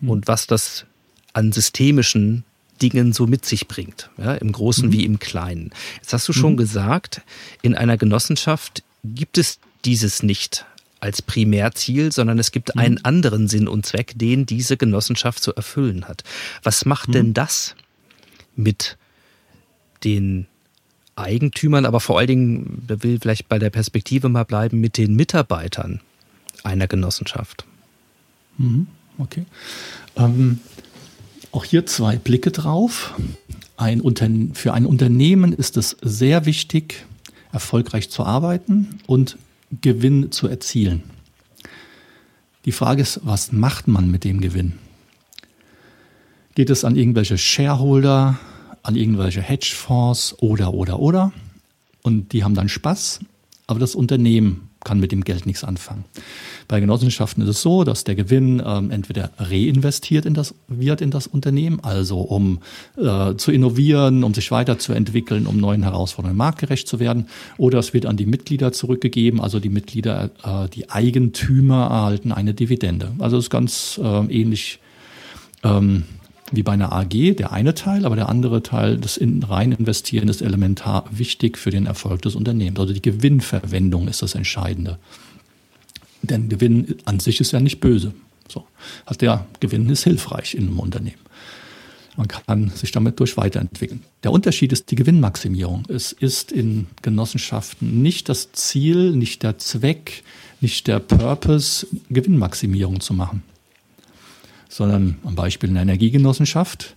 Mhm. Und was das an systemischen Dingen so mit sich bringt, ja, im Großen mhm. wie im Kleinen. Jetzt hast du schon mhm. gesagt, in einer Genossenschaft gibt es dieses nicht als Primärziel, sondern es gibt einen mhm. anderen Sinn und Zweck, den diese Genossenschaft zu erfüllen hat. Was macht mhm. denn das mit den Eigentümern, aber vor allen Dingen, will vielleicht bei der Perspektive mal bleiben, mit den Mitarbeitern einer Genossenschaft? Mhm. Okay. Ähm, auch hier zwei Blicke drauf. Ein für ein Unternehmen ist es sehr wichtig, erfolgreich zu arbeiten und Gewinn zu erzielen. Die Frage ist, was macht man mit dem Gewinn? Geht es an irgendwelche Shareholder, an irgendwelche Hedgefonds oder, oder, oder? Und die haben dann Spaß, aber das Unternehmen kann mit dem Geld nichts anfangen. Bei Genossenschaften ist es so, dass der Gewinn ähm, entweder reinvestiert in das, wird in das Unternehmen, also um äh, zu innovieren, um sich weiterzuentwickeln, um neuen Herausforderungen marktgerecht zu werden, oder es wird an die Mitglieder zurückgegeben, also die Mitglieder, äh, die Eigentümer erhalten eine Dividende. Also es ist ganz äh, ähnlich ähm, wie bei einer AG, der eine Teil, aber der andere Teil, das in rein investieren, ist elementar wichtig für den Erfolg des Unternehmens. Also die Gewinnverwendung ist das Entscheidende. Denn Gewinn an sich ist ja nicht böse. So. Hat der Gewinn ist hilfreich in einem Unternehmen. Man kann sich damit durch weiterentwickeln. Der Unterschied ist die Gewinnmaximierung. Es ist in Genossenschaften nicht das Ziel, nicht der Zweck, nicht der Purpose, Gewinnmaximierung zu machen, sondern am Beispiel einer Energiegenossenschaft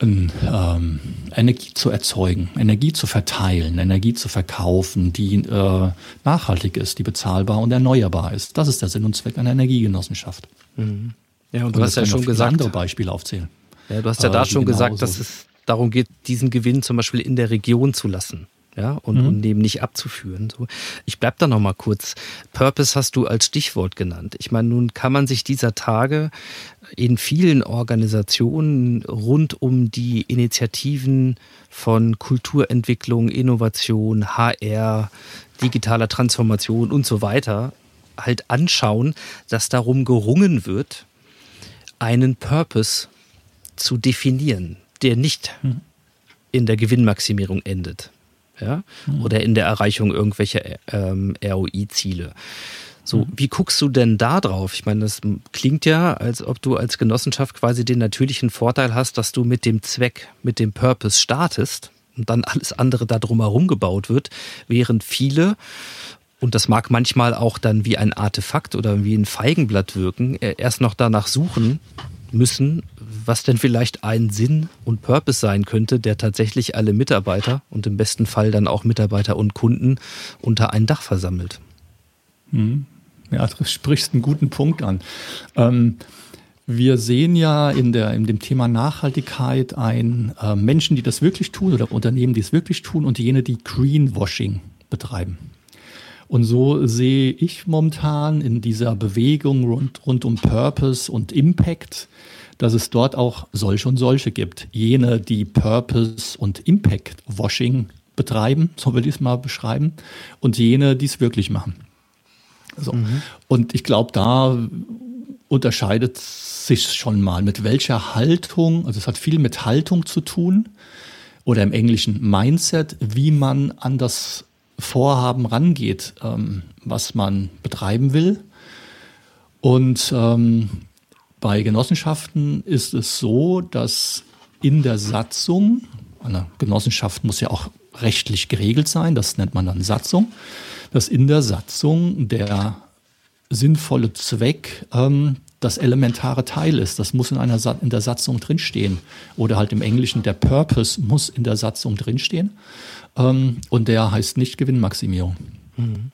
ähm, Energie zu erzeugen, Energie zu verteilen, Energie zu verkaufen, die äh, nachhaltig ist, die bezahlbar und erneuerbar ist. Das ist der Sinn und Zweck einer Energiegenossenschaft. Mhm. Ja, und du und hast ja schon gesagt. andere Beispiele aufzählen. Ja, du hast ja da schon gesagt, dass es darum geht, diesen Gewinn zum Beispiel in der Region zu lassen. Ja, und, mhm. und eben nicht abzuführen. So. Ich bleib da noch mal kurz. Purpose hast du als Stichwort genannt. Ich meine, nun kann man sich dieser Tage in vielen Organisationen rund um die Initiativen von Kulturentwicklung, Innovation, HR, digitaler Transformation und so weiter halt anschauen, dass darum gerungen wird, einen Purpose zu definieren, der nicht mhm. in der Gewinnmaximierung endet. Ja? Mhm. Oder in der Erreichung irgendwelcher ähm, ROI-Ziele. So, mhm. wie guckst du denn da drauf? Ich meine, das klingt ja, als ob du als Genossenschaft quasi den natürlichen Vorteil hast, dass du mit dem Zweck, mit dem Purpose startest und dann alles andere da drumherum gebaut wird, während viele und das mag manchmal auch dann wie ein Artefakt oder wie ein Feigenblatt wirken, äh, erst noch danach suchen müssen, was denn vielleicht ein Sinn und Purpose sein könnte, der tatsächlich alle Mitarbeiter und im besten Fall dann auch Mitarbeiter und Kunden unter ein Dach versammelt. Mhm. Ja, du sprichst einen guten Punkt an. Ähm, wir sehen ja in, der, in dem Thema Nachhaltigkeit ein äh, Menschen, die das wirklich tun oder Unternehmen, die es wirklich tun und jene, die Greenwashing betreiben. Und so sehe ich momentan in dieser Bewegung rund, rund um Purpose und Impact, dass es dort auch solche und solche gibt. Jene, die Purpose und Impact Washing betreiben, so will ich es mal beschreiben, und jene, die es wirklich machen. So. Mhm. Und ich glaube, da unterscheidet sich schon mal, mit welcher Haltung, also es hat viel mit Haltung zu tun, oder im Englischen Mindset, wie man an das Vorhaben rangeht, ähm, was man betreiben will. Und ähm, bei Genossenschaften ist es so, dass in der Satzung, eine Genossenschaft muss ja auch rechtlich geregelt sein, das nennt man dann Satzung, dass in der Satzung der sinnvolle Zweck ähm, das elementare Teil ist. Das muss in, einer Sa in der Satzung drinstehen. Oder halt im Englischen, der Purpose muss in der Satzung drinstehen. Ähm, und der heißt nicht Gewinnmaximierung. Mhm.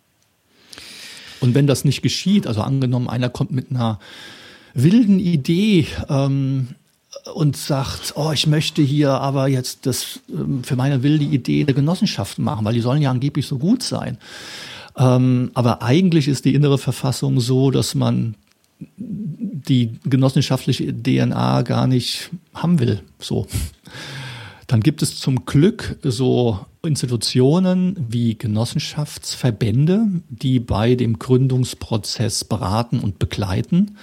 Und wenn das nicht geschieht, also angenommen, einer kommt mit einer wilden Idee ähm, und sagt, oh, ich möchte hier aber jetzt das ähm, für meine wilde Idee eine Genossenschaft machen, weil die sollen ja angeblich so gut sein. Ähm, aber eigentlich ist die innere Verfassung so, dass man die genossenschaftliche DNA gar nicht haben will. So. Dann gibt es zum Glück so Institutionen wie Genossenschaftsverbände, die bei dem Gründungsprozess beraten und begleiten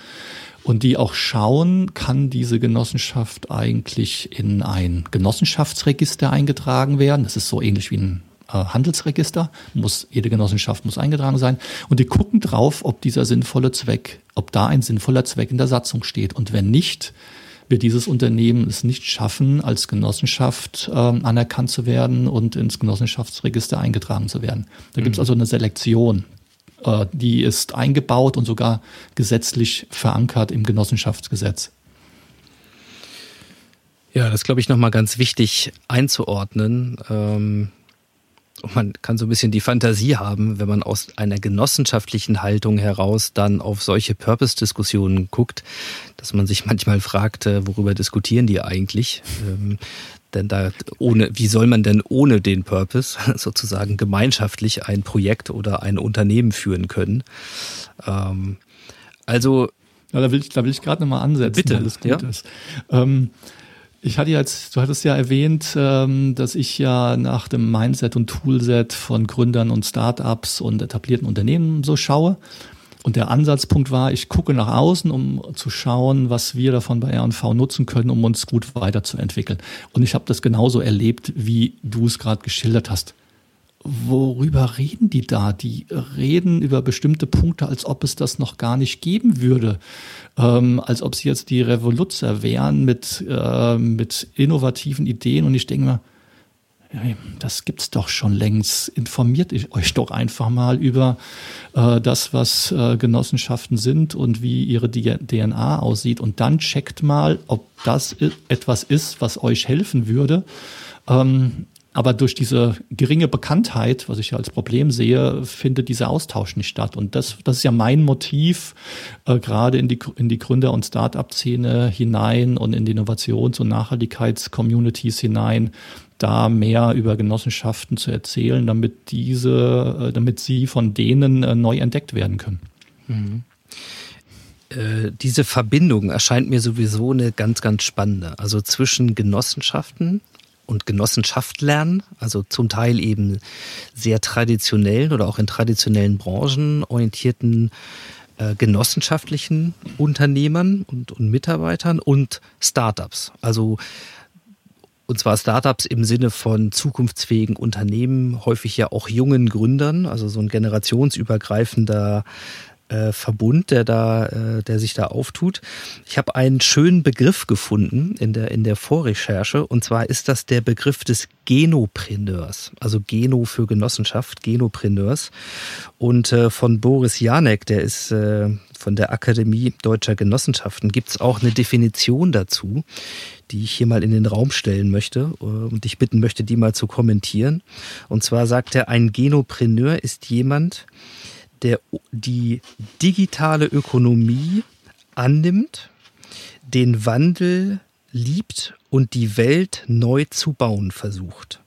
und die auch schauen, kann diese Genossenschaft eigentlich in ein Genossenschaftsregister eingetragen werden. Das ist so ähnlich wie ein äh, Handelsregister, muss, jede Genossenschaft muss eingetragen sein. Und die gucken drauf, ob dieser sinnvolle Zweck, ob da ein sinnvoller Zweck in der Satzung steht. Und wenn nicht, wird dieses Unternehmen es nicht schaffen, als Genossenschaft äh, anerkannt zu werden und ins Genossenschaftsregister eingetragen zu werden. Da mhm. gibt es also eine Selektion. Äh, die ist eingebaut und sogar gesetzlich verankert im Genossenschaftsgesetz. Ja, das glaube ich nochmal ganz wichtig einzuordnen. Ähm und man kann so ein bisschen die Fantasie haben, wenn man aus einer genossenschaftlichen Haltung heraus dann auf solche Purpose-Diskussionen guckt, dass man sich manchmal fragt, äh, worüber diskutieren die eigentlich? Ähm, denn da ohne, wie soll man denn ohne den Purpose sozusagen gemeinschaftlich ein Projekt oder ein Unternehmen führen können? Ähm, also ja, da will ich, da will ich gerade nochmal ansetzen, bitte, weil das gut ja? ist. Ähm, ich hatte jetzt, du hattest ja erwähnt, ähm, dass ich ja nach dem Mindset und Toolset von Gründern und Startups und etablierten Unternehmen so schaue. Und der Ansatzpunkt war, ich gucke nach außen, um zu schauen, was wir davon bei R&V nutzen können, um uns gut weiterzuentwickeln. Und ich habe das genauso erlebt, wie du es gerade geschildert hast worüber reden die da? Die reden über bestimmte Punkte, als ob es das noch gar nicht geben würde. Ähm, als ob sie jetzt die Revoluzzer wären mit, äh, mit innovativen Ideen. Und ich denke mir, das gibt's doch schon längst. Informiert euch doch einfach mal über äh, das, was äh, Genossenschaften sind und wie ihre DNA aussieht. Und dann checkt mal, ob das etwas ist, was euch helfen würde. Ähm, aber durch diese geringe Bekanntheit, was ich ja als Problem sehe, findet dieser Austausch nicht statt. Und das, das ist ja mein Motiv, äh, gerade in die, in die Gründer- und Start-up-Szene hinein und in die Innovations- und Nachhaltigkeits-Communities hinein, da mehr über Genossenschaften zu erzählen, damit diese, äh, damit sie von denen äh, neu entdeckt werden können. Mhm äh, diese Verbindung erscheint mir sowieso eine ganz, ganz spannende. Also zwischen Genossenschaften und Genossenschaft lernen, also zum Teil eben sehr traditionellen oder auch in traditionellen Branchen orientierten äh, genossenschaftlichen Unternehmern und, und Mitarbeitern und Startups. Also und zwar Startups im Sinne von zukunftsfähigen Unternehmen, häufig ja auch jungen Gründern, also so ein generationsübergreifender äh, Verbund, der da, äh, der sich da auftut. Ich habe einen schönen Begriff gefunden in der in der Vorrecherche und zwar ist das der Begriff des Genopreneurs, also Geno für Genossenschaft, Genopreneurs und äh, von Boris Janek, der ist äh, von der Akademie Deutscher Genossenschaften, gibt es auch eine Definition dazu, die ich hier mal in den Raum stellen möchte äh, und dich bitten möchte, die mal zu kommentieren. Und zwar sagt er, ein Genopreneur ist jemand, der die digitale Ökonomie annimmt, den Wandel liebt und die Welt neu zu bauen versucht.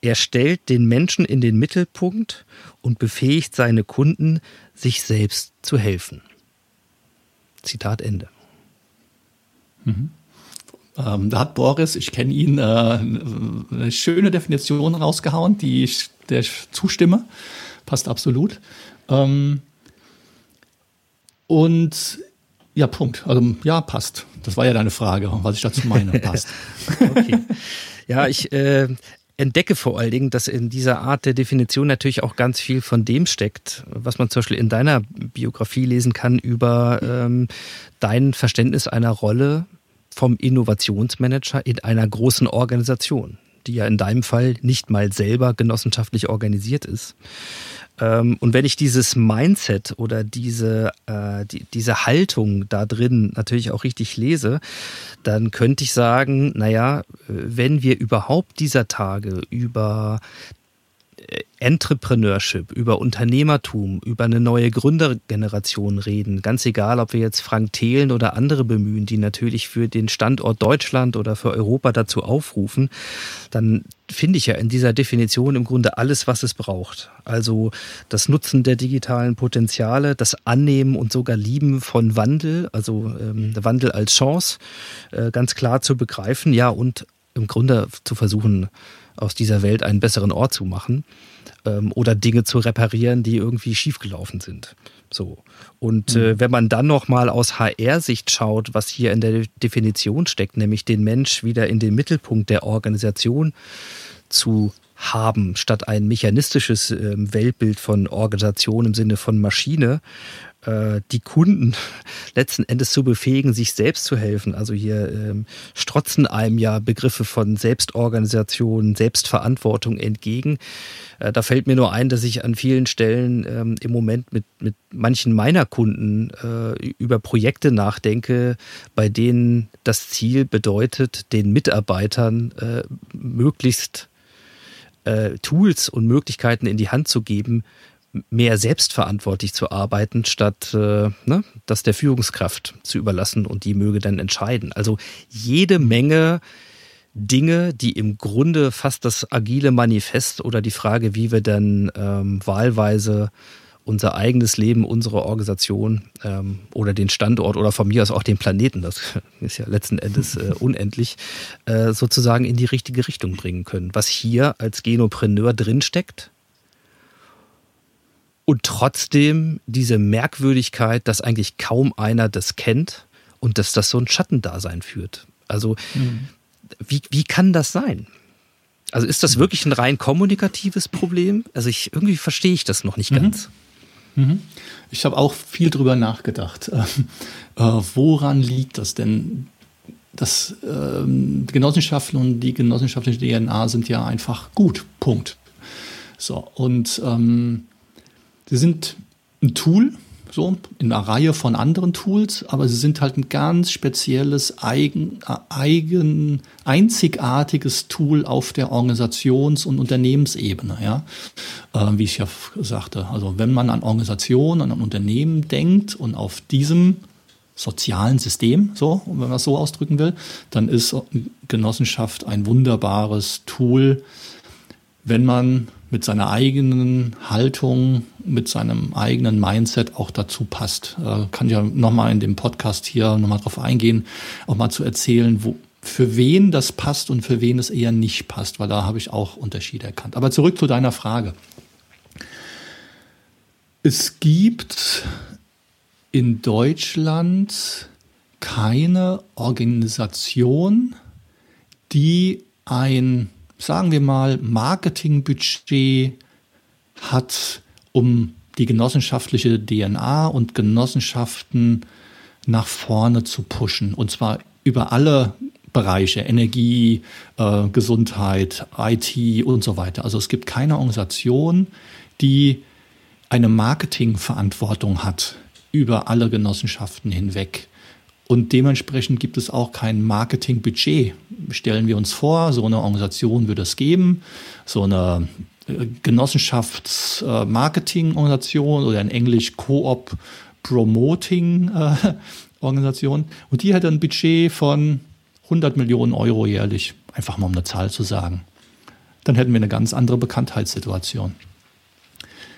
Er stellt den Menschen in den Mittelpunkt und befähigt seine Kunden, sich selbst zu helfen. Zitat Ende. Mhm. Ähm, da hat Boris, ich kenne ihn, äh, eine schöne Definition rausgehauen, die ich der zustimme. Passt absolut. Ähm, und ja, Punkt. Also ja, passt. Das war ja deine Frage, was ich dazu meine. Passt. okay. Ja, ich äh, entdecke vor allen Dingen, dass in dieser Art der Definition natürlich auch ganz viel von dem steckt, was man zum Beispiel in deiner Biografie lesen kann über ähm, dein Verständnis einer Rolle vom Innovationsmanager in einer großen Organisation, die ja in deinem Fall nicht mal selber genossenschaftlich organisiert ist. Ähm, und wenn ich dieses Mindset oder diese, äh, die, diese Haltung da drin natürlich auch richtig lese, dann könnte ich sagen, naja, wenn wir überhaupt dieser Tage über Entrepreneurship, über Unternehmertum, über eine neue Gründergeneration reden. Ganz egal, ob wir jetzt Frank Thelen oder andere bemühen, die natürlich für den Standort Deutschland oder für Europa dazu aufrufen, dann finde ich ja in dieser Definition im Grunde alles, was es braucht. Also das Nutzen der digitalen Potenziale, das Annehmen und sogar Lieben von Wandel, also ähm, Wandel als Chance, äh, ganz klar zu begreifen, ja, und im Grunde zu versuchen, aus dieser Welt einen besseren Ort zu machen ähm, oder Dinge zu reparieren, die irgendwie schiefgelaufen sind. So. Und mhm. äh, wenn man dann nochmal aus HR-Sicht schaut, was hier in der Definition steckt, nämlich den Mensch wieder in den Mittelpunkt der Organisation zu haben, statt ein mechanistisches äh, Weltbild von Organisation im Sinne von Maschine, die Kunden letzten Endes zu befähigen, sich selbst zu helfen. Also hier ähm, strotzen einem ja Begriffe von Selbstorganisation, Selbstverantwortung entgegen. Äh, da fällt mir nur ein, dass ich an vielen Stellen ähm, im Moment mit, mit manchen meiner Kunden äh, über Projekte nachdenke, bei denen das Ziel bedeutet, den Mitarbeitern äh, möglichst äh, Tools und Möglichkeiten in die Hand zu geben, mehr selbstverantwortlich zu arbeiten, statt äh, ne, das der Führungskraft zu überlassen und die möge dann entscheiden. Also jede Menge Dinge, die im Grunde fast das agile Manifest oder die Frage, wie wir dann ähm, wahlweise unser eigenes Leben, unsere Organisation ähm, oder den Standort oder von mir aus auch den Planeten, das ist ja letzten Endes äh, unendlich, äh, sozusagen in die richtige Richtung bringen können. Was hier als Genopreneur drinsteckt, Und trotzdem diese Merkwürdigkeit, dass eigentlich kaum einer das kennt und dass das so ein Schattendasein führt. Also mhm. wie, wie kann das sein? Also ist das wirklich ein rein kommunikatives Problem? Also ich irgendwie verstehe ich das noch nicht mhm. ganz. Mhm. Ich habe auch viel drüber nachgedacht. Äh, woran liegt das denn? Das äh, Genossenschaften und die genossenschaftliche DNA sind ja einfach gut. Punkt. So und ähm, sie sind ein Tool, so in einer Reihe von anderen Tools, aber sie sind halt ein ganz spezielles, eigen, eigen einzigartiges Tool auf der Organisations- und Unternehmensebene, ja, äh, wie ich ja sagte. Also wenn man an Organisation, an Unternehmen denkt und auf diesem sozialen System, so, wenn man es so ausdrücken will, dann ist Genossenschaft ein wunderbares Tool, wenn man mit seiner eigenen Haltung, mit seinem eigenen Mindset auch dazu passt. Äh, kann ja nochmal in dem Podcast hier nochmal drauf eingehen, auch mal zu erzählen, wo, für wen das passt und für wen es eher nicht passt, weil da habe ich auch Unterschiede erkannt. Aber zurück zu deiner Frage. Es gibt in Deutschland keine Organisation, die ein sagen wir mal, Marketingbudget hat, um die genossenschaftliche DNA und Genossenschaften nach vorne zu pushen. Und zwar über alle Bereiche, Energie, äh, Gesundheit, IT und so weiter. Also es gibt keine Organisation, die eine Marketingverantwortung hat über alle Genossenschaften hinweg. Und dementsprechend gibt es auch kein Marketingbudget. Stellen wir uns vor, so eine Organisation würde es geben, so eine äh, Genossenschafts-Marketing-Organisation oder in Englisch Co-op Promoting-Organisation. Und die hätte ein Budget von 100 Millionen Euro jährlich, einfach mal um eine Zahl zu sagen. Dann hätten wir eine ganz andere Bekanntheitssituation.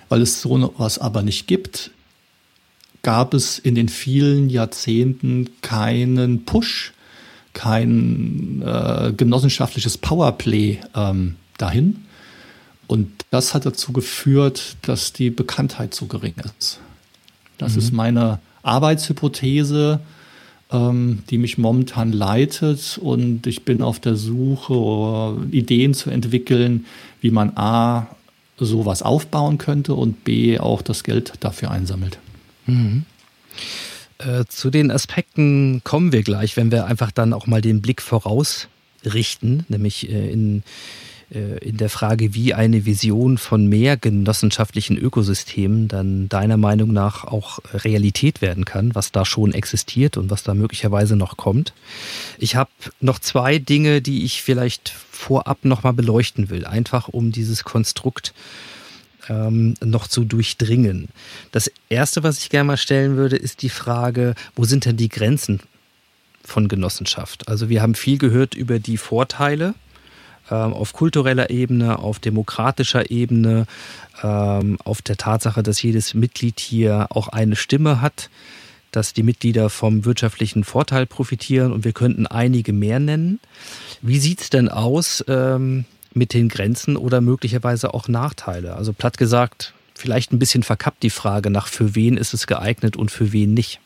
Weil es so was aber nicht gibt, gab es in den vielen Jahrzehnten keinen Push, kein äh, genossenschaftliches Powerplay ähm, dahin. Und das hat dazu geführt, dass die Bekanntheit so gering ist. Das mhm. ist meine Arbeitshypothese, ähm, die mich momentan leitet. Und ich bin auf der Suche, Ideen zu entwickeln, wie man A, sowas aufbauen könnte und B, auch das Geld dafür einsammelt. Mhm. Äh, zu den Aspekten kommen wir gleich, wenn wir einfach dann auch mal den Blick vorausrichten, nämlich äh, in, äh, in der Frage, wie eine Vision von mehr genossenschaftlichen Ökosystemen dann deiner Meinung nach auch Realität werden kann, was da schon existiert und was da möglicherweise noch kommt. Ich habe noch zwei Dinge, die ich vielleicht vorab nochmal beleuchten will, einfach um dieses Konstrukt äh, ähm, noch zu durchdringen. Das Erste, was ich gerne mal stellen würde, ist die Frage, wo sind denn die Grenzen von Genossenschaft? Also wir haben viel gehört über die Vorteile ähm, auf kultureller Ebene, auf demokratischer Ebene, ähm, auf der Tatsache, dass jedes Mitglied hier auch eine Stimme hat dass die Mitglieder vom wirtschaftlichen Vorteil profitieren und wir könnten einige mehr nennen. Wie sieht es denn aus ähm, mit den Grenzen oder möglicherweise auch Nachteile? Also platt gesagt, vielleicht ein bisschen verkappt die Frage nach, für wen ist es geeignet und für wen nicht.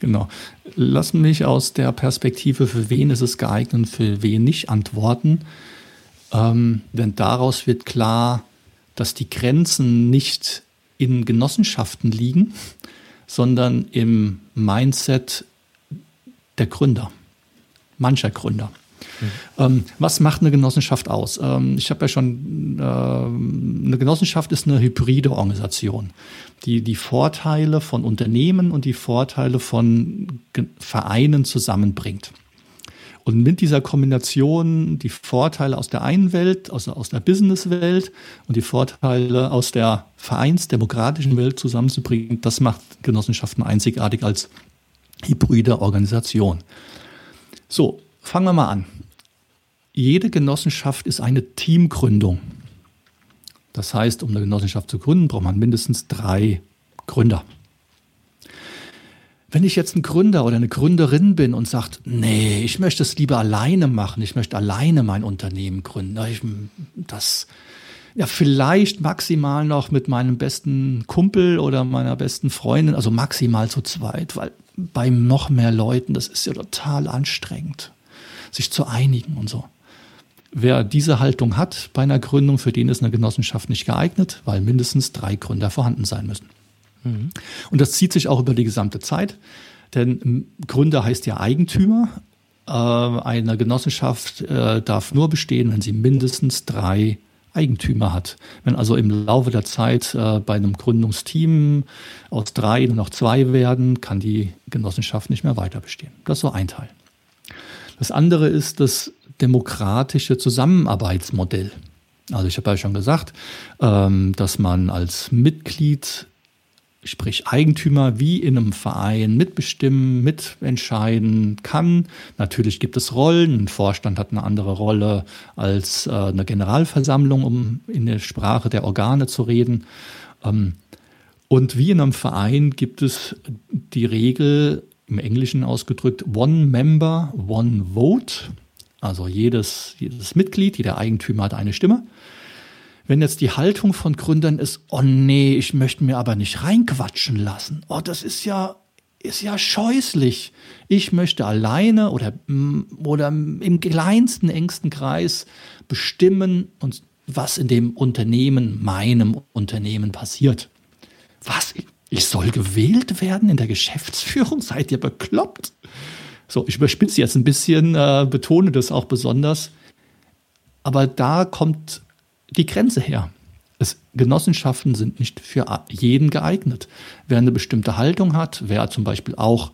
Genau. Lass mich aus der Perspektive, für wen ist es geeignet und für wen nicht antworten. Ähm, denn daraus wird klar, dass die Grenzen nicht in Genossenschaften liegen, sondern im Mindset der Gründer, mancher Gründer. Mhm. was macht eine Genossenschaft aus? Ähm, ich habe ja schon, äh, eine Genossenschaft ist eine hybride Organisation, die die Vorteile von Unternehmen und die Vorteile von Vereinen zusammenbringt. Und mit dieser Kombination die Vorteile aus der einen Welt, aus, aus der Businesswelt und die Vorteile aus der vereinsdemokratischen Welt zusammenzubringen, das macht Genossenschaften einzigartig als hybride Organisation. So, fangen wir mal an jede Genossenschaft ist eine Teamgründung. Das heißt, um eine Genossenschaft zu gründen, braucht man mindestens drei Gründer. Wenn ich jetzt ein Gründer oder eine Gründerin bin und sagt, nee, ich möchte es lieber alleine machen, ich möchte alleine mein Unternehmen gründen, ich, das, ja, vielleicht maximal noch mit meinem besten Kumpel oder meiner besten Freundin, also maximal zu zweit, weil bei noch mehr Leuten, das ist ja total anstrengend, sich zu einigen und so. Wer diese Haltung hat bei einer Gründung, für den ist eine Genossenschaft nicht geeignet, weil mindestens drei Gründer vorhanden sein müssen. Mhm. Und das zieht sich auch über die gesamte Zeit, denn Gründer heißt ja Eigentümer. Äh, eine Genossenschaft äh, darf nur bestehen, wenn sie mindestens drei Eigentümer hat. Wenn also im Laufe der Zeit äh, bei einem Gründungsteam aus drei nur noch zwei werden, kann die Genossenschaft nicht mehr weiter bestehen. Das ist so ein Teil. Das andere ist das demokratische Zusammenarbeitsmodell. Also ich habe ja schon gesagt, ähm, dass man als Mitglied sprich Eigentümer wie in einem Verein mitbestimmen, mitentscheiden kann. Natürlich gibt es Rollen. Ein Vorstand hat eine andere Rolle als äh, eine Generalversammlung, um in der Sprache der Organe zu reden. Ähm, und wie in einem Verein gibt es die Regel, im Englischen ausgedrückt, One Member, One Vote. Also jedes, jedes Mitglied, jeder Eigentümer hat eine Stimme. Wenn jetzt die Haltung von Gründern ist, oh nee, ich möchte mir aber nicht reinquatschen lassen. Oh, das ist ja, ist ja scheußlich. Ich möchte alleine oder, mm, oder im kleinsten, engsten Kreis bestimmen und was in dem Unternehmen, meinem Unternehmen passiert. Was? Ich soll gewählt werden in der Geschäftsführung? Seid ihr bekloppt? So, ich überspitze jetzt ein bisschen, äh, betone das auch besonders. Aber da kommt die Grenze her. Es, Genossenschaften sind nicht für jeden geeignet. Wer eine bestimmte Haltung hat, wer zum Beispiel auch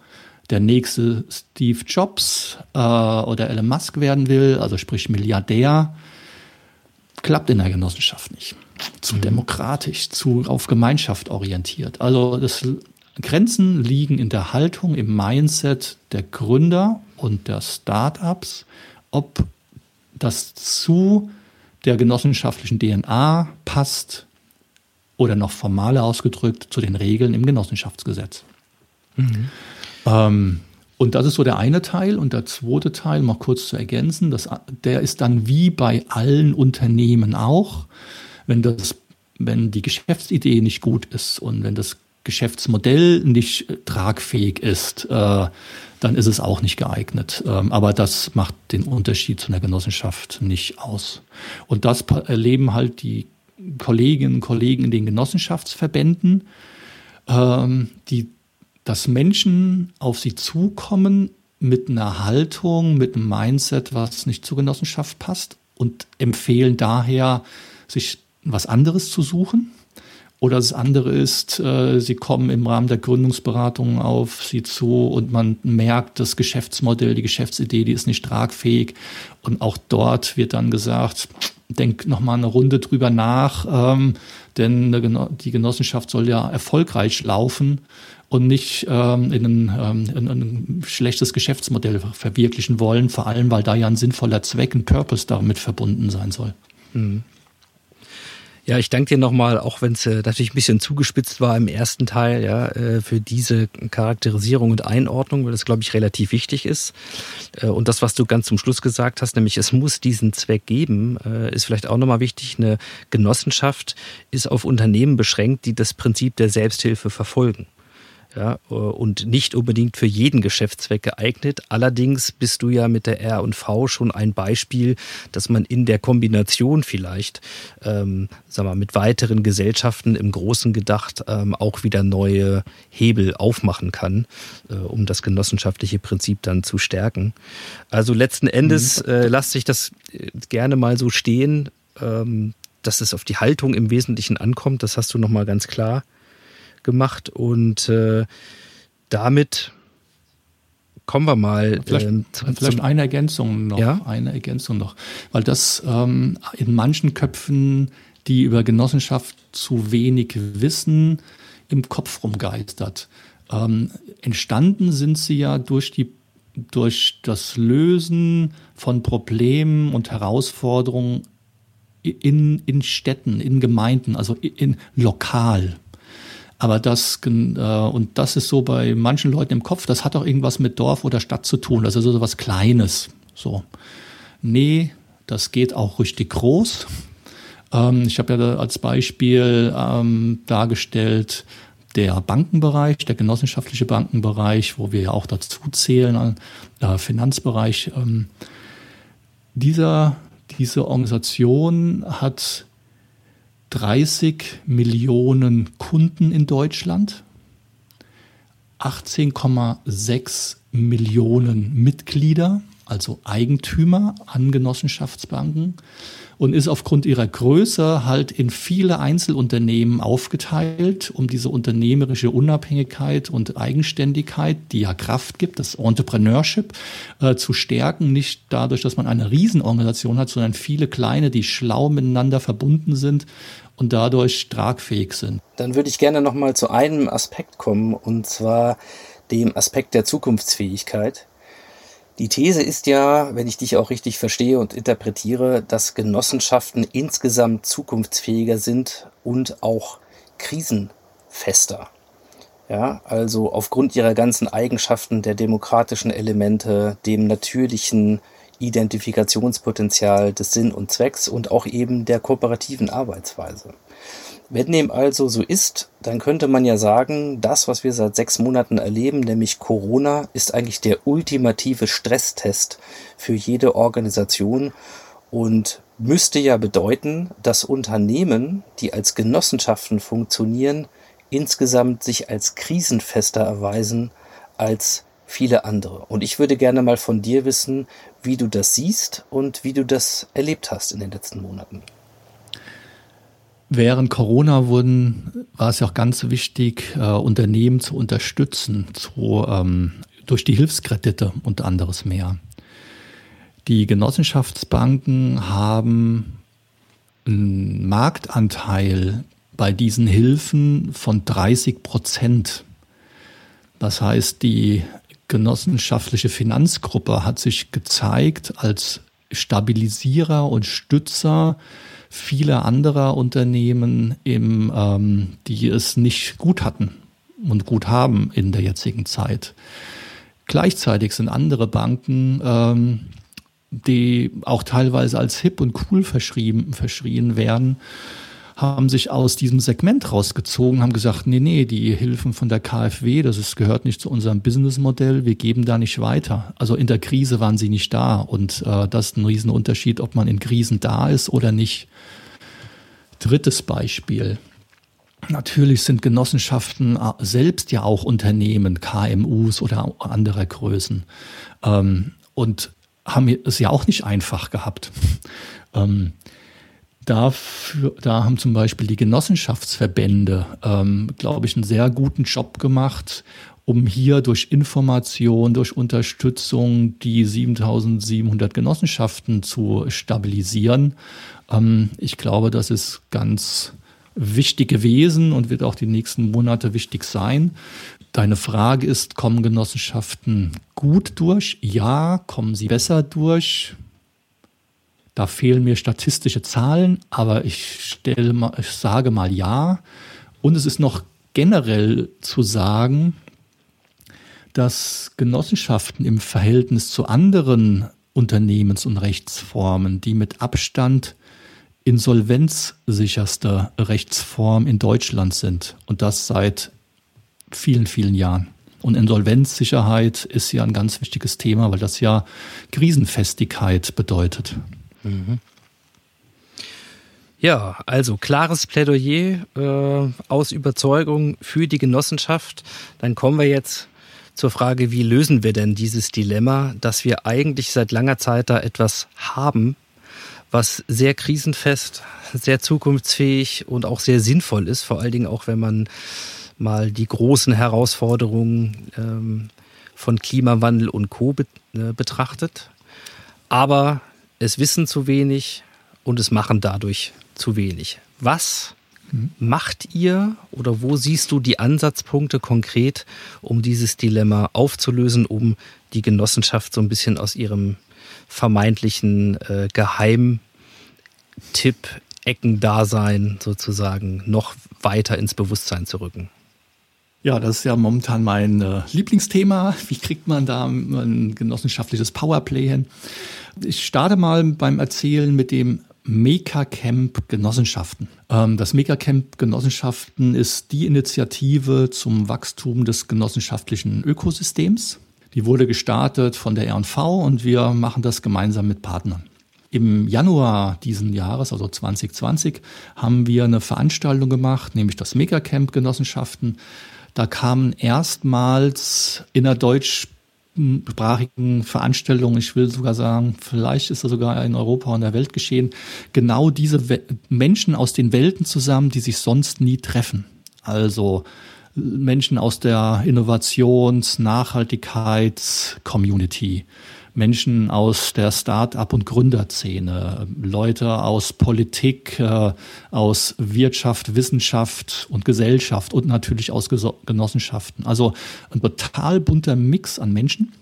der nächste Steve Jobs äh, oder Elon Musk werden will, also sprich Milliardär, klappt in der Genossenschaft nicht. Zu mhm. demokratisch, zu auf Gemeinschaft orientiert. Also das Grenzen liegen in der Haltung, im Mindset der Gründer und der Startups, ob das zu der genossenschaftlichen DNA passt oder noch formaler ausgedrückt zu den Regeln im Genossenschaftsgesetz. Mhm. Ähm, und das ist so der eine Teil. Und der zweite Teil, mal kurz zu ergänzen, das, der ist dann wie bei allen Unternehmen auch, wenn, das, wenn die Geschäftsidee nicht gut ist und wenn das Geschäftsmodell nicht tragfähig ist, äh, dann ist es auch nicht geeignet. Ähm, aber das macht den Unterschied zu einer Genossenschaft nicht aus. Und das erleben halt die Kolleginnen und Kollegen in den Genossenschaftsverbänden, ähm, die, dass Menschen auf sie zukommen mit einer Haltung, mit einem Mindset, was nicht zur Genossenschaft passt und empfehlen daher, sich was anderes zu suchen oder das andere ist, äh, sie kommen im Rahmen der Gründungsberatung auf sie zu und man merkt, das Geschäftsmodell, die Geschäftsidee, die ist nicht tragfähig. Und auch dort wird dann gesagt, denk noch mal eine Runde drüber nach, ähm, denn die Genossenschaft soll ja erfolgreich laufen und nicht ähm, in, ein, ähm, in, ein, schlechtes Geschäftsmodell verwirklichen wollen, vor allem weil da ja ein sinnvoller Zweck, ein Purpose damit verbunden sein soll. Mhm. Ja, ich danke dir nochmal, auch wenn es äh, natürlich ein bisschen zugespitzt war im ersten Teil, ja, äh, für diese Charakterisierung und Einordnung, weil das, glaube ich, relativ wichtig ist. Äh, und das, was du ganz zum Schluss gesagt hast, nämlich es muss diesen Zweck geben, äh, ist vielleicht auch nochmal wichtig. Eine Genossenschaft ist auf Unternehmen beschränkt, die das Prinzip der Selbsthilfe verfolgen ja, und nicht unbedingt für jeden Geschäftszweck geeignet. Allerdings bist du ja mit der R&V schon ein Beispiel, dass man in der Kombination vielleicht, ähm, sag mal, mit weiteren Gesellschaften im Großen gedacht ähm, auch wieder neue Hebel aufmachen kann, äh, um das genossenschaftliche Prinzip dann zu stärken. Also letzten Endes mhm. äh, lasst sich das äh, gerne mal so stehen, ähm, dass es auf die Haltung im Wesentlichen ankommt. Das hast du nochmal ganz klar gemacht und äh, damit kommen wir mal. Vielleicht, äh, zum, vielleicht eine Ergänzung noch. Ja? Eine Ergänzung noch. Weil das ähm, in manchen Köpfen, die über Genossenschaft zu wenig wissen, im Kopf rumgeistert. Ähm, entstanden sind sie ja durch die durch das Lösen von Problemen und Herausforderungen in, in Städten, in Gemeinden, also in, in lokal. Aber das, äh, und das ist so bei manchen Leuten im Kopf, das hat auch irgendwas mit Dorf oder Stadt zu tun. Das ist so was Kleines. So. Nee, das geht auch richtig groß. Ähm, ich habe ja als Beispiel ähm, dargestellt, der Bankenbereich, der genossenschaftliche Bankenbereich, wo wir ja auch dazu zählen, äh, Finanzbereich. Ähm, dieser, diese Organisation hat 30 Millionen Kunden in Deutschland, 18,6 Millionen Mitglieder, also Eigentümer an Genossenschaftsbanken und ist aufgrund ihrer Größe halt in viele Einzelunternehmen aufgeteilt, um diese unternehmerische Unabhängigkeit und Eigenständigkeit, die ja Kraft gibt, das Entrepreneurship, äh, zu stärken. Nicht dadurch, dass man eine Riesenorganisation hat, sondern viele kleine, die schlau miteinander verbunden sind und dadurch tragfähig sind. Dann würde ich gerne noch mal zu einem Aspekt kommen, und zwar dem Aspekt der Zukunftsfähigkeit. Die These ist ja, wenn ich dich auch richtig verstehe und interpretiere, dass Genossenschaften insgesamt zukunftsfähiger sind und auch krisenfester. Ja, also aufgrund ihrer ganzen Eigenschaften der demokratischen Elemente, dem natürlichen Identifikationspotenzial des Sinn und Zwecks und auch eben der kooperativen Arbeitsweise. Wenn dem also so ist, dann könnte man ja sagen, das, was wir seit sechs Monaten erleben, nämlich Corona, ist eigentlich der ultimative Stresstest für jede Organisation und müsste ja bedeuten, dass Unternehmen, die als Genossenschaften funktionieren, insgesamt sich als krisenfester erweisen als viele andere. Und ich würde gerne mal von dir wissen, wie du das siehst und wie du das erlebt hast in den letzten Monaten. Während Corona wurden, war es ja auch ganz wichtig, äh, Unternehmen zu unterstützen, zu, ähm, durch die Hilfskredite und anderes mehr. Die Genossenschaftsbanken haben einen Marktanteil bei diesen Hilfen von 30 Prozent. Das heißt, die genossenschaftliche Finanzgruppe hat sich gezeigt als Stabilisierer und Stützer viele anderer Unternehmen, im, ähm, die es nicht gut hatten und gut haben in der jetzigen Zeit. Gleichzeitig sind andere Banken, ähm, die auch teilweise als hip und cool verschrieben, verschrien werden, haben sich aus diesem Segment rausgezogen, haben gesagt, nee, nee, die Hilfen von der KfW, das ist, gehört nicht zu unserem Businessmodell, wir geben da nicht weiter. Also in der Krise waren sie nicht da und äh, das ist ein Riesenunterschied, ob man in Krisen da ist oder nicht. Drittes Beispiel. Natürlich sind Genossenschaften äh, selbst ja auch Unternehmen, KMUs oder anderer Größen ähm, und haben es ja auch nicht einfach gehabt. Ähm, Dafür, da haben zum Beispiel die Genossenschaftsverbände, ähm, glaube ich, einen sehr guten Job gemacht, um hier durch Information, durch Unterstützung die 7700 Genossenschaften zu stabilisieren. Ähm, ich glaube, das ist ganz wichtig gewesen und wird auch die nächsten Monate wichtig sein. Deine Frage ist, kommen Genossenschaften gut durch? Ja, kommen sie besser durch? Da fehlen mir statistische Zahlen, aber ich stelle mal, ich sage mal ja. Und es ist noch generell zu sagen, dass Genossenschaften im Verhältnis zu anderen Unternehmens- und Rechtsformen, die mit Abstand insolvenzsicherste Rechtsform in Deutschland sind. Und das seit vielen, vielen Jahren. Und Insolvenzsicherheit ist ja ein ganz wichtiges Thema, weil das ja Krisenfestigkeit bedeutet. Mhm. Ja, also klares Plädoyer äh, aus Überzeugung für die Genossenschaft. Dann kommen wir jetzt zur Frage, wie lösen wir denn dieses Dilemma, dass wir eigentlich seit langer Zeit da etwas haben, was sehr krisenfest, sehr zukunftsfähig und auch sehr sinnvoll ist, vor allen Dingen auch wenn man mal die großen Herausforderungen ähm, von Klimawandel und Co. Äh, betrachtet. Aber es wissen zu wenig und es machen dadurch zu wenig. Was mhm. macht ihr oder wo siehst du die Ansatzpunkte konkret, um dieses Dilemma aufzulösen, um die Genossenschaft so ein bisschen aus ihrem vermeintlichen äh, Geheimtipp-Eckendasein sozusagen noch weiter ins Bewusstsein zu rücken? Ja, das ist ja momentan mein äh, Lieblingsthema. Wie kriegt man da ein genossenschaftliches Powerplay hin? Ich starte mal beim Erzählen mit dem Mega-Camp Genossenschaften. Ähm, das Mega-Camp Genossenschaften ist die Initiative zum Wachstum des genossenschaftlichen Ökosystems. Die wurde gestartet von der R&V und wir machen das gemeinsam mit Partnern. Im Januar diesen Jahres, also 2020, haben wir eine Veranstaltung gemacht, nämlich das Megacamp Genossenschaften. Da kamen erstmals in der deutschsprachigen Veranstaltung, ich will sogar sagen, vielleicht ist das sogar in Europa und der Welt geschehen, genau diese We Menschen aus den Welten zusammen, die sich sonst nie treffen. Also Menschen aus der Innovations-, Nachhaltigkeits-Community, Menschen aus der Start-up- und Gründerszene, Leute aus Politik, äh, aus Wirtschaft, Wissenschaft und Gesellschaft und natürlich aus Genossenschaften. Also ein total bunter Mix an Menschen.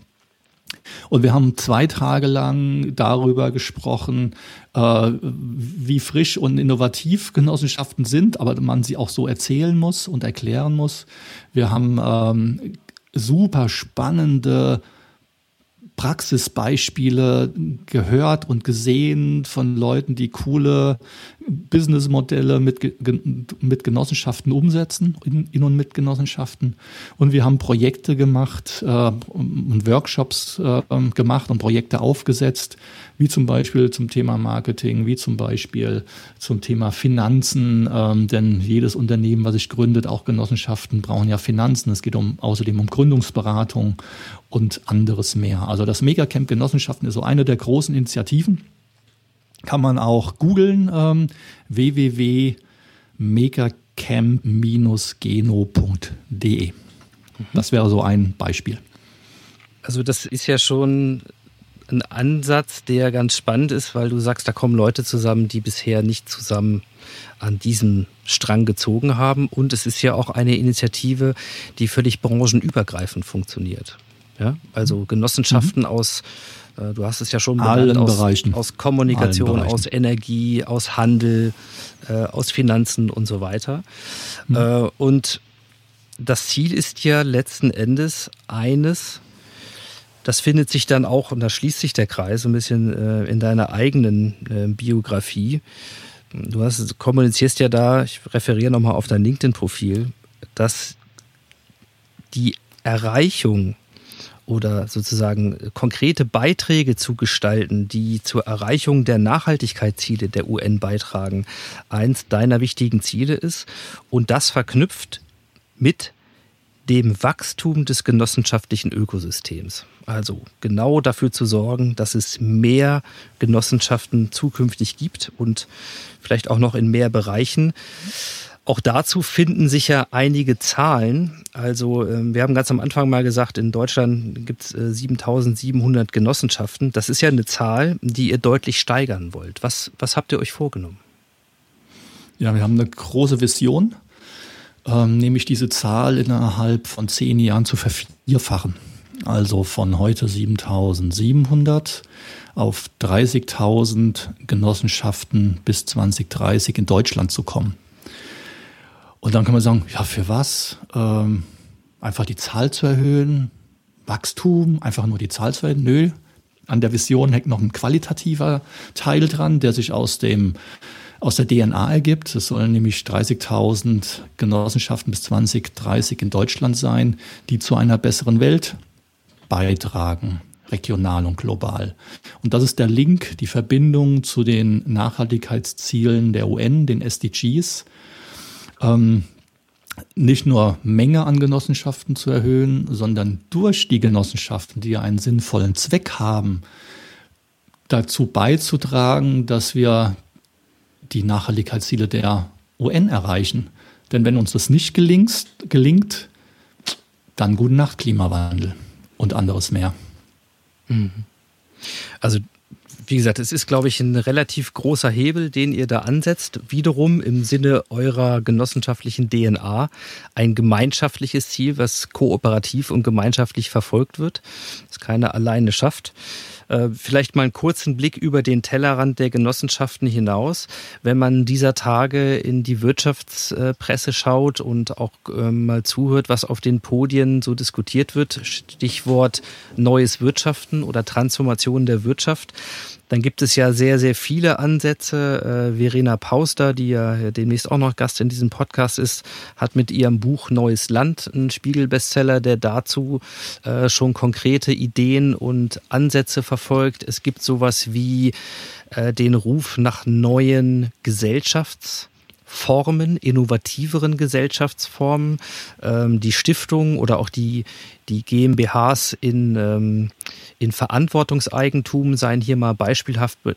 Und wir haben zwei Tage lang darüber gesprochen, äh, wie frisch und innovativ Genossenschaften sind, aber man sie auch so erzählen muss und erklären muss. Wir haben ähm, super spannende Praxisbeispiele gehört und gesehen von Leuten, die coole Businessmodelle mit, mit Genossenschaften umsetzen, in, in, und mit Genossenschaften. Und wir haben Projekte gemacht äh, und Workshops äh, gemacht und Projekte aufgesetzt, wie zum Beispiel zum Thema Marketing, wie zum Beispiel zum Thema Finanzen. Ähm, denn jedes Unternehmen, was sich gründet, auch Genossenschaften, brauchen ja Finanzen. Es geht um, außerdem um Gründungsberatung und anderes mehr. Also das Megacamp Genossenschaften ist so eine der großen Initiativen kann man auch googeln, ähm, www.megacamp-geno.de. Das wäre so ein Beispiel. Also das ist ja schon ein Ansatz, der ganz spannend ist, weil du sagst, da kommen Leute zusammen, die bisher nicht zusammen an diesem Strang gezogen haben. Und es ist ja auch eine Initiative, die völlig branchenübergreifend funktioniert. Ja? Also Genossenschaften mhm. aus äh, du hast es ja schon benannt, aus, Bereichen. aus Kommunikation, aus Energie, aus Handel, äh, aus Finanzen und so weiter. Mhm. Äh, und das Ziel ist ja letzten Endes eines, das findet sich dann auch, und da schließt sich der Kreis ein bisschen äh, in deiner eigenen äh, Biografie. Du hast, kommunizierst ja da, ich referiere nochmal auf dein LinkedIn-Profil, dass die Erreichung oder sozusagen konkrete Beiträge zu gestalten, die zur Erreichung der Nachhaltigkeitsziele der UN beitragen, eins deiner wichtigen Ziele ist und das verknüpft mit dem Wachstum des genossenschaftlichen Ökosystems. Also genau dafür zu sorgen, dass es mehr Genossenschaften zukünftig gibt und vielleicht auch noch in mehr Bereichen. Auch dazu finden sich ja einige Zahlen. Also ähm, wir haben ganz am Anfang mal gesagt, in Deutschland gibt es 7700 Genossenschaften. Das ist ja eine Zahl, die ihr deutlich steigern wollt. Was, was habt ihr euch vorgenommen? Ja, wir haben eine große Vision, ähm, nämlich diese Zahl innerhalb von zehn Jahren zu vervierfachen. Also von heute 7700 auf 30.000 Genossenschaften bis 2030 in Deutschland zu kommen. Und dann kann man sagen, ja, für was? Ähm, einfach die Zahl zu erhöhen, Wachstum, einfach nur die Zahl zu erhöhen? Nö. An der Vision hängt noch ein qualitativer Teil dran, der sich aus dem aus der DNA ergibt. Es sollen nämlich 30.000 Genossenschaften bis 2030 in Deutschland sein, die zu einer besseren Welt beitragen, regional und global. Und das ist der Link, die Verbindung zu den Nachhaltigkeitszielen der UN, den SDGs, ähm, nicht nur Menge an Genossenschaften zu erhöhen, sondern durch die Genossenschaften, die ja einen sinnvollen Zweck haben, dazu beizutragen, dass wir die Nachhaltigkeitsziele der UN erreichen. Denn wenn uns das nicht gelingt, gelingt dann gute Nacht Klimawandel und anderes mehr. Mhm. Also wie gesagt, es ist, glaube ich, ein relativ großer Hebel, den ihr da ansetzt. Wiederum im Sinne eurer genossenschaftlichen DNA ein gemeinschaftliches Ziel, was kooperativ und gemeinschaftlich verfolgt wird, das keiner alleine schafft. Äh, vielleicht mal einen kurzen Blick über den Tellerrand der Genossenschaften hinaus. Wenn man dieser Tage in die Wirtschaftspresse schaut und auch ähm, mal zuhört, was auf den Podien so diskutiert wird, Stichwort neues Wirtschaften oder Transformation der Wirtschaft, dann gibt es ja sehr, sehr viele Ansätze. Äh, Verena Pauster, die ja demnächst auch noch Gast in diesem Podcast ist, hat mit ihrem Buch Neues Land einen Spiegel-Bestseller, der dazu äh, schon konkrete Ideen und Ansätze verfolgt. Es gibt sowas wie äh, den Ruf nach neuen Gesellschafts- Formen, innovativeren Gesellschaftsformen. Ähm, die Stiftung oder auch die, die GmbHs in, ähm, in Verantwortungseigentum seien hier mal beispielhaft äh,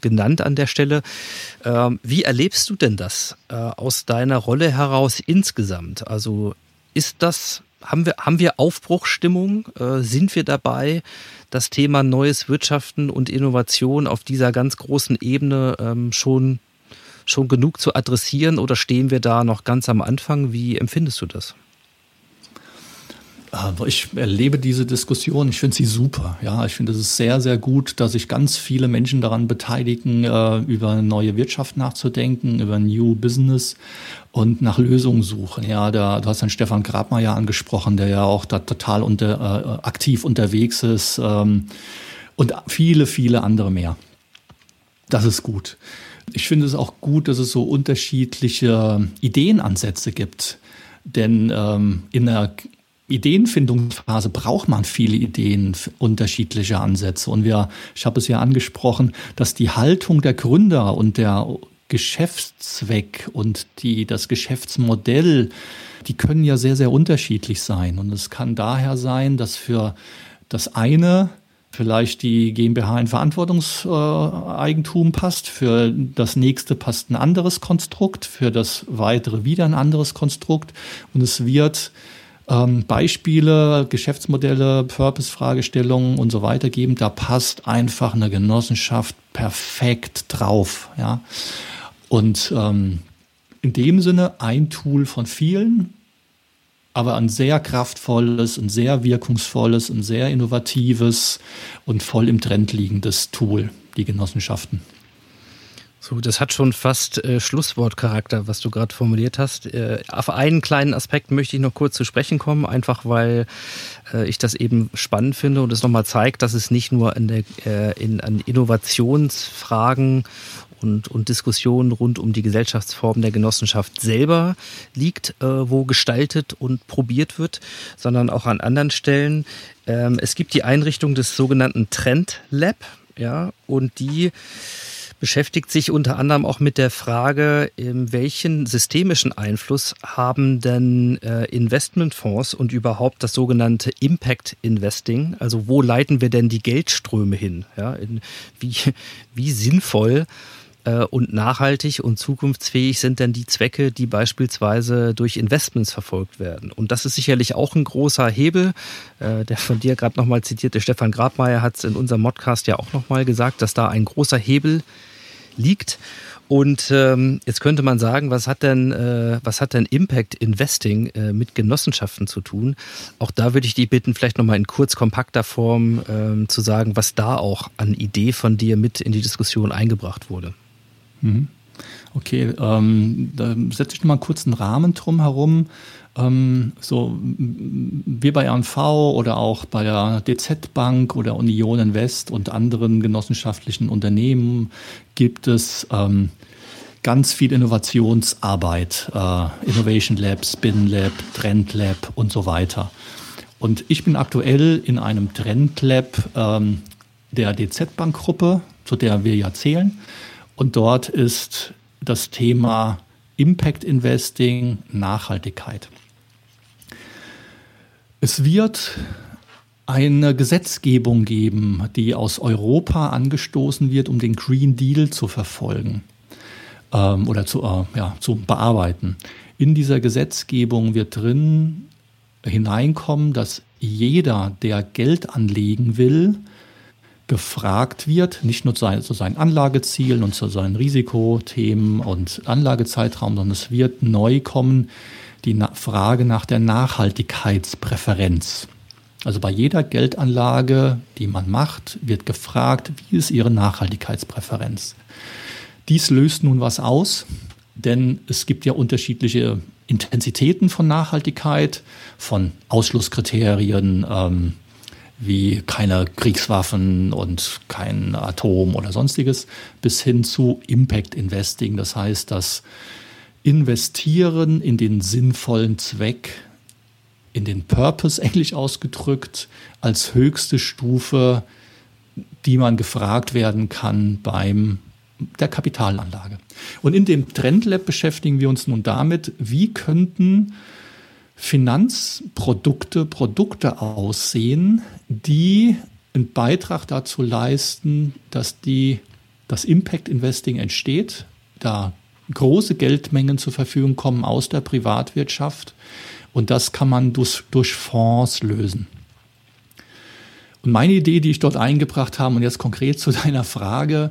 genannt an der Stelle. Ähm, wie erlebst du denn das äh, aus deiner Rolle heraus insgesamt? Also ist das, haben wir, haben wir Aufbruchstimmung? Äh, sind wir dabei, das Thema neues Wirtschaften und Innovation auf dieser ganz großen Ebene ähm, schon schon genug zu adressieren oder stehen wir da noch ganz am Anfang? Wie empfindest du das? Ich erlebe diese Diskussion, ich finde sie super. Ja, ich finde es ist sehr, sehr gut, dass sich ganz viele Menschen daran beteiligen, äh, über neue Wirtschaft nachzudenken, über New Business und nach Lösungen suchen. Ja, da, du hast dann Stefan Grabmeier angesprochen, der ja auch da total unter, äh, aktiv unterwegs ist ähm, und viele, viele andere mehr. Das ist gut. Ich finde es auch gut, dass es so unterschiedliche Ideenansätze gibt. Denn ähm, in der Ideenfindungsphase braucht man viele Ideen, unterschiedliche Ansätze. Und wir, ich habe es ja angesprochen, dass die Haltung der Gründer und der Geschäftszweck und die, das Geschäftsmodell, die können ja sehr, sehr unterschiedlich sein. Und es kann daher sein, dass für das eine vielleicht die GmbH in Verantwortungseigentum passt, für das nächste passt ein anderes Konstrukt, für das weitere wieder ein anderes Konstrukt und es wird ähm, Beispiele, Geschäftsmodelle, Purpose-Fragestellungen und so weiter geben. Da passt einfach eine Genossenschaft perfekt drauf. Ja? Und ähm, in dem Sinne ein Tool von vielen, aber ein sehr kraftvolles, ein sehr wirkungsvolles, ein sehr innovatives und voll im Trend liegendes Tool, die Genossenschaften. So, das hat schon fast äh, Schlusswortcharakter, was du gerade formuliert hast. Äh, auf einen kleinen Aspekt möchte ich noch kurz zu sprechen kommen, einfach weil äh, ich das eben spannend finde und es nochmal zeigt, dass es nicht nur in der, äh, in, an Innovationsfragen und, und Diskussionen rund um die Gesellschaftsform der Genossenschaft selber liegt, äh, wo gestaltet und probiert wird, sondern auch an anderen Stellen. Ähm, es gibt die Einrichtung des sogenannten Trend Lab, ja, und die beschäftigt sich unter anderem auch mit der Frage, welchen systemischen Einfluss haben denn äh, Investmentfonds und überhaupt das sogenannte Impact Investing? Also wo leiten wir denn die Geldströme hin? Ja, wie, wie sinnvoll und nachhaltig und zukunftsfähig sind denn die Zwecke, die beispielsweise durch Investments verfolgt werden. Und das ist sicherlich auch ein großer Hebel. Äh, der von dir gerade nochmal zitierte Stefan Grabmeier hat es in unserem Modcast ja auch nochmal gesagt, dass da ein großer Hebel liegt. Und ähm, jetzt könnte man sagen, was hat denn, äh, was hat denn Impact Investing äh, mit Genossenschaften zu tun? Auch da würde ich dich bitten, vielleicht nochmal in kurz kompakter Form ähm, zu sagen, was da auch an Idee von dir mit in die Diskussion eingebracht wurde. Mhm. Okay, ähm, da setze ich noch mal kurz einen Rahmen drum herum. Ähm, so wie bei RNV oder auch bei der DZ Bank oder Union Invest und anderen genossenschaftlichen Unternehmen gibt es ähm, ganz viel Innovationsarbeit, äh, Innovation Lab, Spin Lab, Trend Lab und so weiter. Und ich bin aktuell in einem Trend Lab ähm, der DZ Bank Gruppe, zu der wir ja zählen. Und dort ist das Thema Impact Investing, Nachhaltigkeit. Es wird eine Gesetzgebung geben, die aus Europa angestoßen wird, um den Green Deal zu verfolgen ähm, oder zu, äh, ja, zu bearbeiten. In dieser Gesetzgebung wird drin hineinkommen, dass jeder, der Geld anlegen will, gefragt wird, nicht nur zu, seinen Anlagezielen und zu seinen Risikothemen und Anlagezeitraum, sondern es wird neu kommen die Frage nach der Nachhaltigkeitspräferenz. Also bei jeder Geldanlage, die man macht, wird gefragt, wie ist Ihre Nachhaltigkeitspräferenz. Dies löst nun was aus, denn es gibt ja unterschiedliche Intensitäten von Nachhaltigkeit, von Ausschlusskriterien, ähm, wie keine Kriegswaffen und kein Atom oder sonstiges, bis hin zu Impact Investing. Das heißt, das Investieren in den sinnvollen Zweck, in den Purpose englisch ausgedrückt, als höchste Stufe, die man gefragt werden kann beim der Kapitalanlage. Und in dem Trendlab beschäftigen wir uns nun damit, wie könnten Finanzprodukte, Produkte aussehen, die einen Beitrag dazu leisten, dass die, das Impact Investing entsteht, da große Geldmengen zur Verfügung kommen aus der Privatwirtschaft und das kann man durch, durch Fonds lösen. Und meine Idee, die ich dort eingebracht habe, und jetzt konkret zu deiner Frage,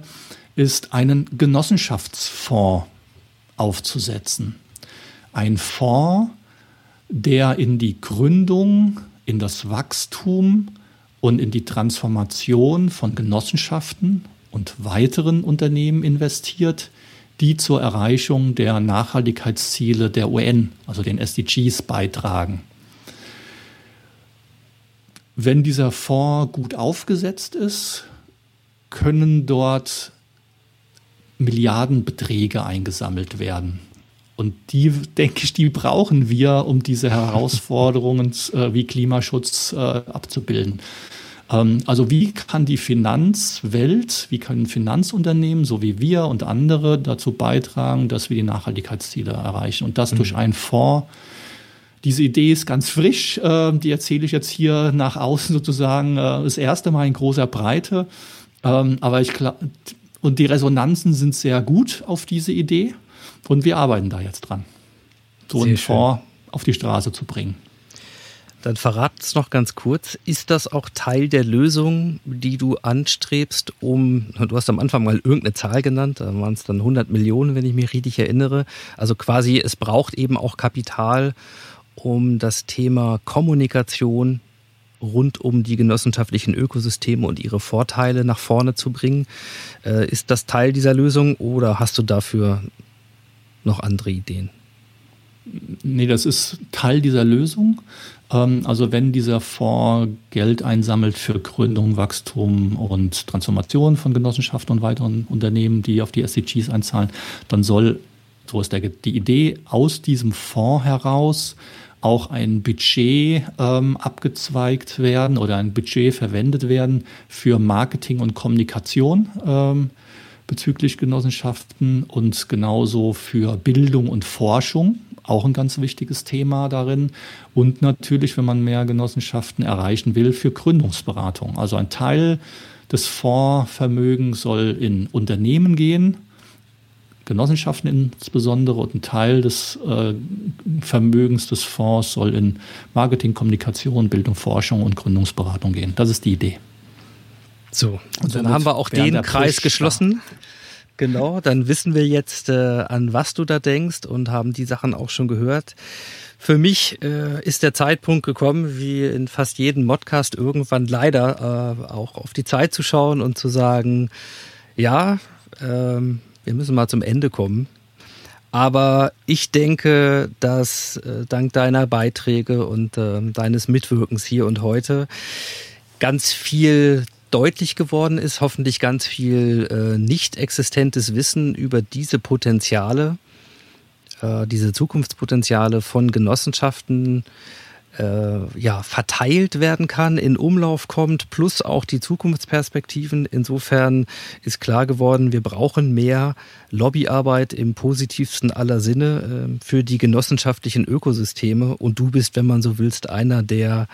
ist einen Genossenschaftsfonds aufzusetzen. Ein Fonds, der in die Gründung, in das Wachstum und in die Transformation von Genossenschaften und weiteren Unternehmen investiert, die zur Erreichung der Nachhaltigkeitsziele der UN, also den SDGs, beitragen. Wenn dieser Fonds gut aufgesetzt ist, können dort Milliardenbeträge eingesammelt werden. Und die, denke ich, die brauchen wir, um diese Herausforderungen äh, wie Klimaschutz äh, abzubilden. Ähm, also wie kann die Finanzwelt, wie können Finanzunternehmen, so wie wir und andere, dazu beitragen, dass wir die Nachhaltigkeitsziele erreichen? Und das mhm. durch einen Fonds. Diese Idee ist ganz frisch, äh, die erzähle ich jetzt hier nach außen sozusagen äh, das erste Mal in großer Breite. Ähm, aber ich und die Resonanzen sind sehr gut auf diese Idee und wir arbeiten da jetzt dran, so sehr einen schön. Fonds auf die Straße zu bringen. Dann verrat es noch ganz kurz. Ist das auch Teil der Lösung, die du anstrebst, um, du hast am Anfang mal irgendeine Zahl genannt, da waren es dann 100 Millionen, wenn ich mich richtig erinnere. Also quasi, es braucht eben auch Kapital, um das Thema Kommunikation rund um die genossenschaftlichen Ökosysteme und ihre Vorteile nach vorne zu bringen. Äh, ist das Teil dieser Lösung oder hast du dafür noch andere Ideen? Nee, das ist Teil dieser Lösung. Ähm, also wenn dieser Fonds Geld einsammelt für Gründung, Wachstum und Transformation von Genossenschaften und weiteren Unternehmen, die auf die SDGs einzahlen, dann soll, so ist der, die Idee, aus diesem Fonds heraus auch ein Budget ähm, abgezweigt werden oder ein Budget verwendet werden für Marketing und Kommunikation ähm, bezüglich Genossenschaften und genauso für Bildung und Forschung auch ein ganz wichtiges Thema darin. Und natürlich, wenn man mehr Genossenschaften erreichen will, für Gründungsberatung. Also ein Teil des Fondsvermögens soll in Unternehmen gehen, Genossenschaften insbesondere, und ein Teil des äh, Vermögens des Fonds soll in Marketing, Kommunikation, Bildung, Forschung und Gründungsberatung gehen. Das ist die Idee. So, und dann haben wir auch den Kreis geschlossen. Genau, dann wissen wir jetzt, äh, an was du da denkst und haben die Sachen auch schon gehört. Für mich äh, ist der Zeitpunkt gekommen, wie in fast jedem Modcast irgendwann leider äh, auch auf die Zeit zu schauen und zu sagen, ja, ähm, wir müssen mal zum Ende kommen. Aber ich denke, dass äh, dank deiner Beiträge und äh, deines Mitwirkens hier und heute ganz viel deutlich geworden ist, hoffentlich ganz viel äh, nicht existentes Wissen über diese Potenziale, äh, diese Zukunftspotenziale von Genossenschaften äh, ja, verteilt werden kann, in Umlauf kommt, plus auch die Zukunftsperspektiven. Insofern ist klar geworden, wir brauchen mehr Lobbyarbeit im positivsten aller Sinne äh, für die genossenschaftlichen Ökosysteme. Und du bist, wenn man so willst, einer der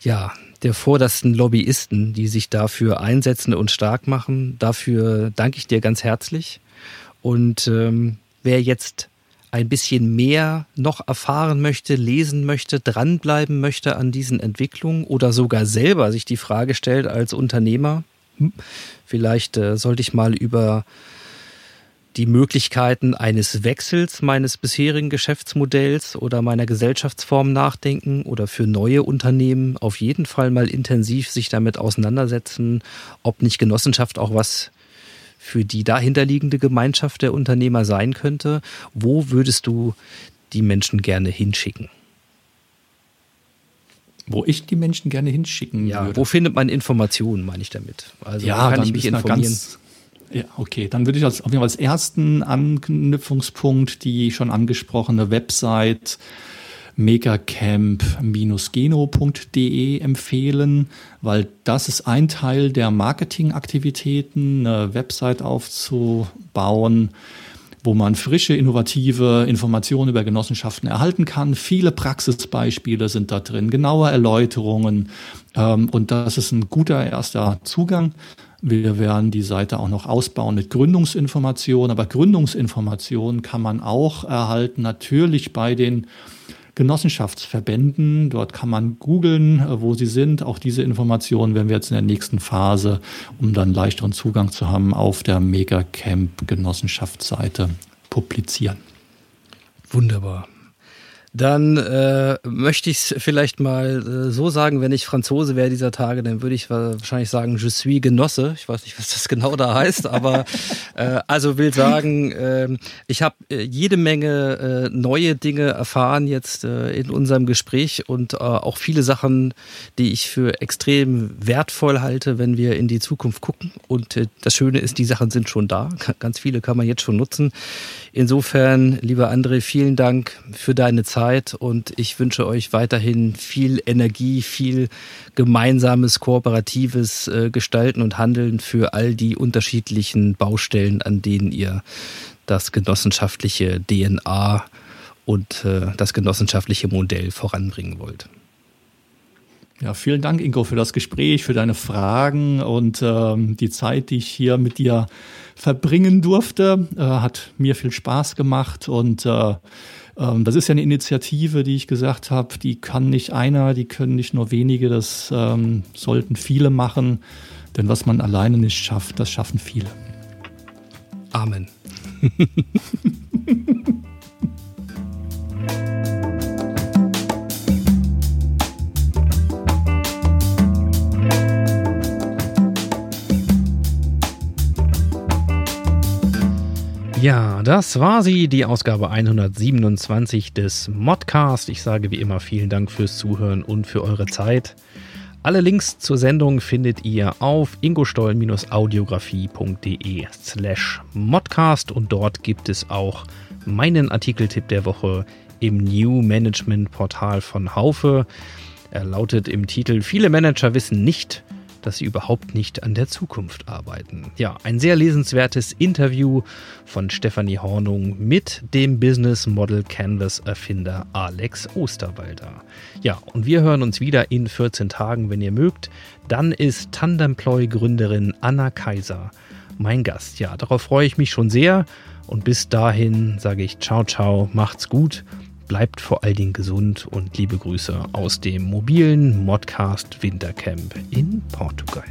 ja, der vordersten Lobbyisten, die sich dafür einsetzen und stark machen. Dafür danke ich dir ganz herzlich. Und ähm, wer jetzt ein bisschen mehr noch erfahren möchte, lesen möchte, dranbleiben möchte an diesen Entwicklungen oder sogar selber sich die Frage stellt als Unternehmer, hm, vielleicht äh, sollte ich mal über die Möglichkeiten eines Wechsels meines bisherigen Geschäftsmodells oder meiner Gesellschaftsform nachdenken oder für neue Unternehmen auf jeden Fall mal intensiv sich damit auseinandersetzen, ob nicht Genossenschaft auch was für die dahinterliegende Gemeinschaft der Unternehmer sein könnte. Wo würdest du die Menschen gerne hinschicken? wo ich die Menschen gerne hinschicken Ja, würde. wo findet man Informationen, meine ich damit? Also wo kann ich mich informieren? Ganz, ja, okay, dann würde ich als, auf jeden Fall als ersten Anknüpfungspunkt die schon angesprochene Website megacamp-geno.de empfehlen, weil das ist ein Teil der Marketingaktivitäten, eine Website aufzubauen, wo man frische, innovative Informationen über Genossenschaften erhalten kann. Viele Praxisbeispiele sind da drin, genaue Erläuterungen. Ähm, und das ist ein guter erster Zugang. Wir werden die Seite auch noch ausbauen mit Gründungsinformationen. Aber Gründungsinformationen kann man auch erhalten, natürlich bei den Genossenschaftsverbänden. Dort kann man googeln, äh, wo sie sind. Auch diese Informationen werden wir jetzt in der nächsten Phase, um dann leichteren Zugang zu haben, auf der Megacamp Genossenschaftsseite publizieren. Wunderbar. Dann äh, möchte ich es vielleicht mal äh, so sagen, wenn ich Franzose wäre dieser Tage, dann würde ich wahrscheinlich sagen, je suis Genosse. Ich weiß nicht, was das genau da heißt, aber äh, also will sagen, äh, ich habe äh, jede Menge äh, neue Dinge erfahren jetzt äh, in unserem Gespräch und äh, auch viele Sachen, die ich für extrem wertvoll halte, wenn wir in die Zukunft gucken. Und äh, das Schöne ist, die Sachen sind schon da. Ganz viele kann man jetzt schon nutzen. Insofern, lieber André, vielen Dank für deine Zeit und ich wünsche euch weiterhin viel Energie, viel gemeinsames, kooperatives äh, Gestalten und Handeln für all die unterschiedlichen Baustellen, an denen ihr das genossenschaftliche DNA und äh, das genossenschaftliche Modell voranbringen wollt. Ja, vielen Dank, Ingo, für das Gespräch, für deine Fragen und ähm, die Zeit, die ich hier mit dir verbringen durfte. Äh, hat mir viel Spaß gemacht und äh, ähm, das ist ja eine Initiative, die ich gesagt habe, die kann nicht einer, die können nicht nur wenige, das ähm, sollten viele machen, denn was man alleine nicht schafft, das schaffen viele. Amen. Ja, das war sie, die Ausgabe 127 des Modcast. Ich sage wie immer vielen Dank fürs Zuhören und für eure Zeit. Alle Links zur Sendung findet ihr auf ingostoll-audiografie.de slash modcast und dort gibt es auch meinen Artikeltipp der Woche im New Management Portal von Haufe. Er lautet im Titel Viele Manager wissen nicht, dass sie überhaupt nicht an der Zukunft arbeiten. Ja, ein sehr lesenswertes Interview von Stefanie Hornung mit dem Business Model Canvas Erfinder Alex Osterwalder. Ja, und wir hören uns wieder in 14 Tagen, wenn ihr mögt. Dann ist Tandemploy Gründerin Anna Kaiser mein Gast. Ja, darauf freue ich mich schon sehr. Und bis dahin sage ich ciao, ciao, macht's gut Bleibt vor allen Dingen gesund und liebe Grüße aus dem mobilen Modcast Wintercamp in Portugal.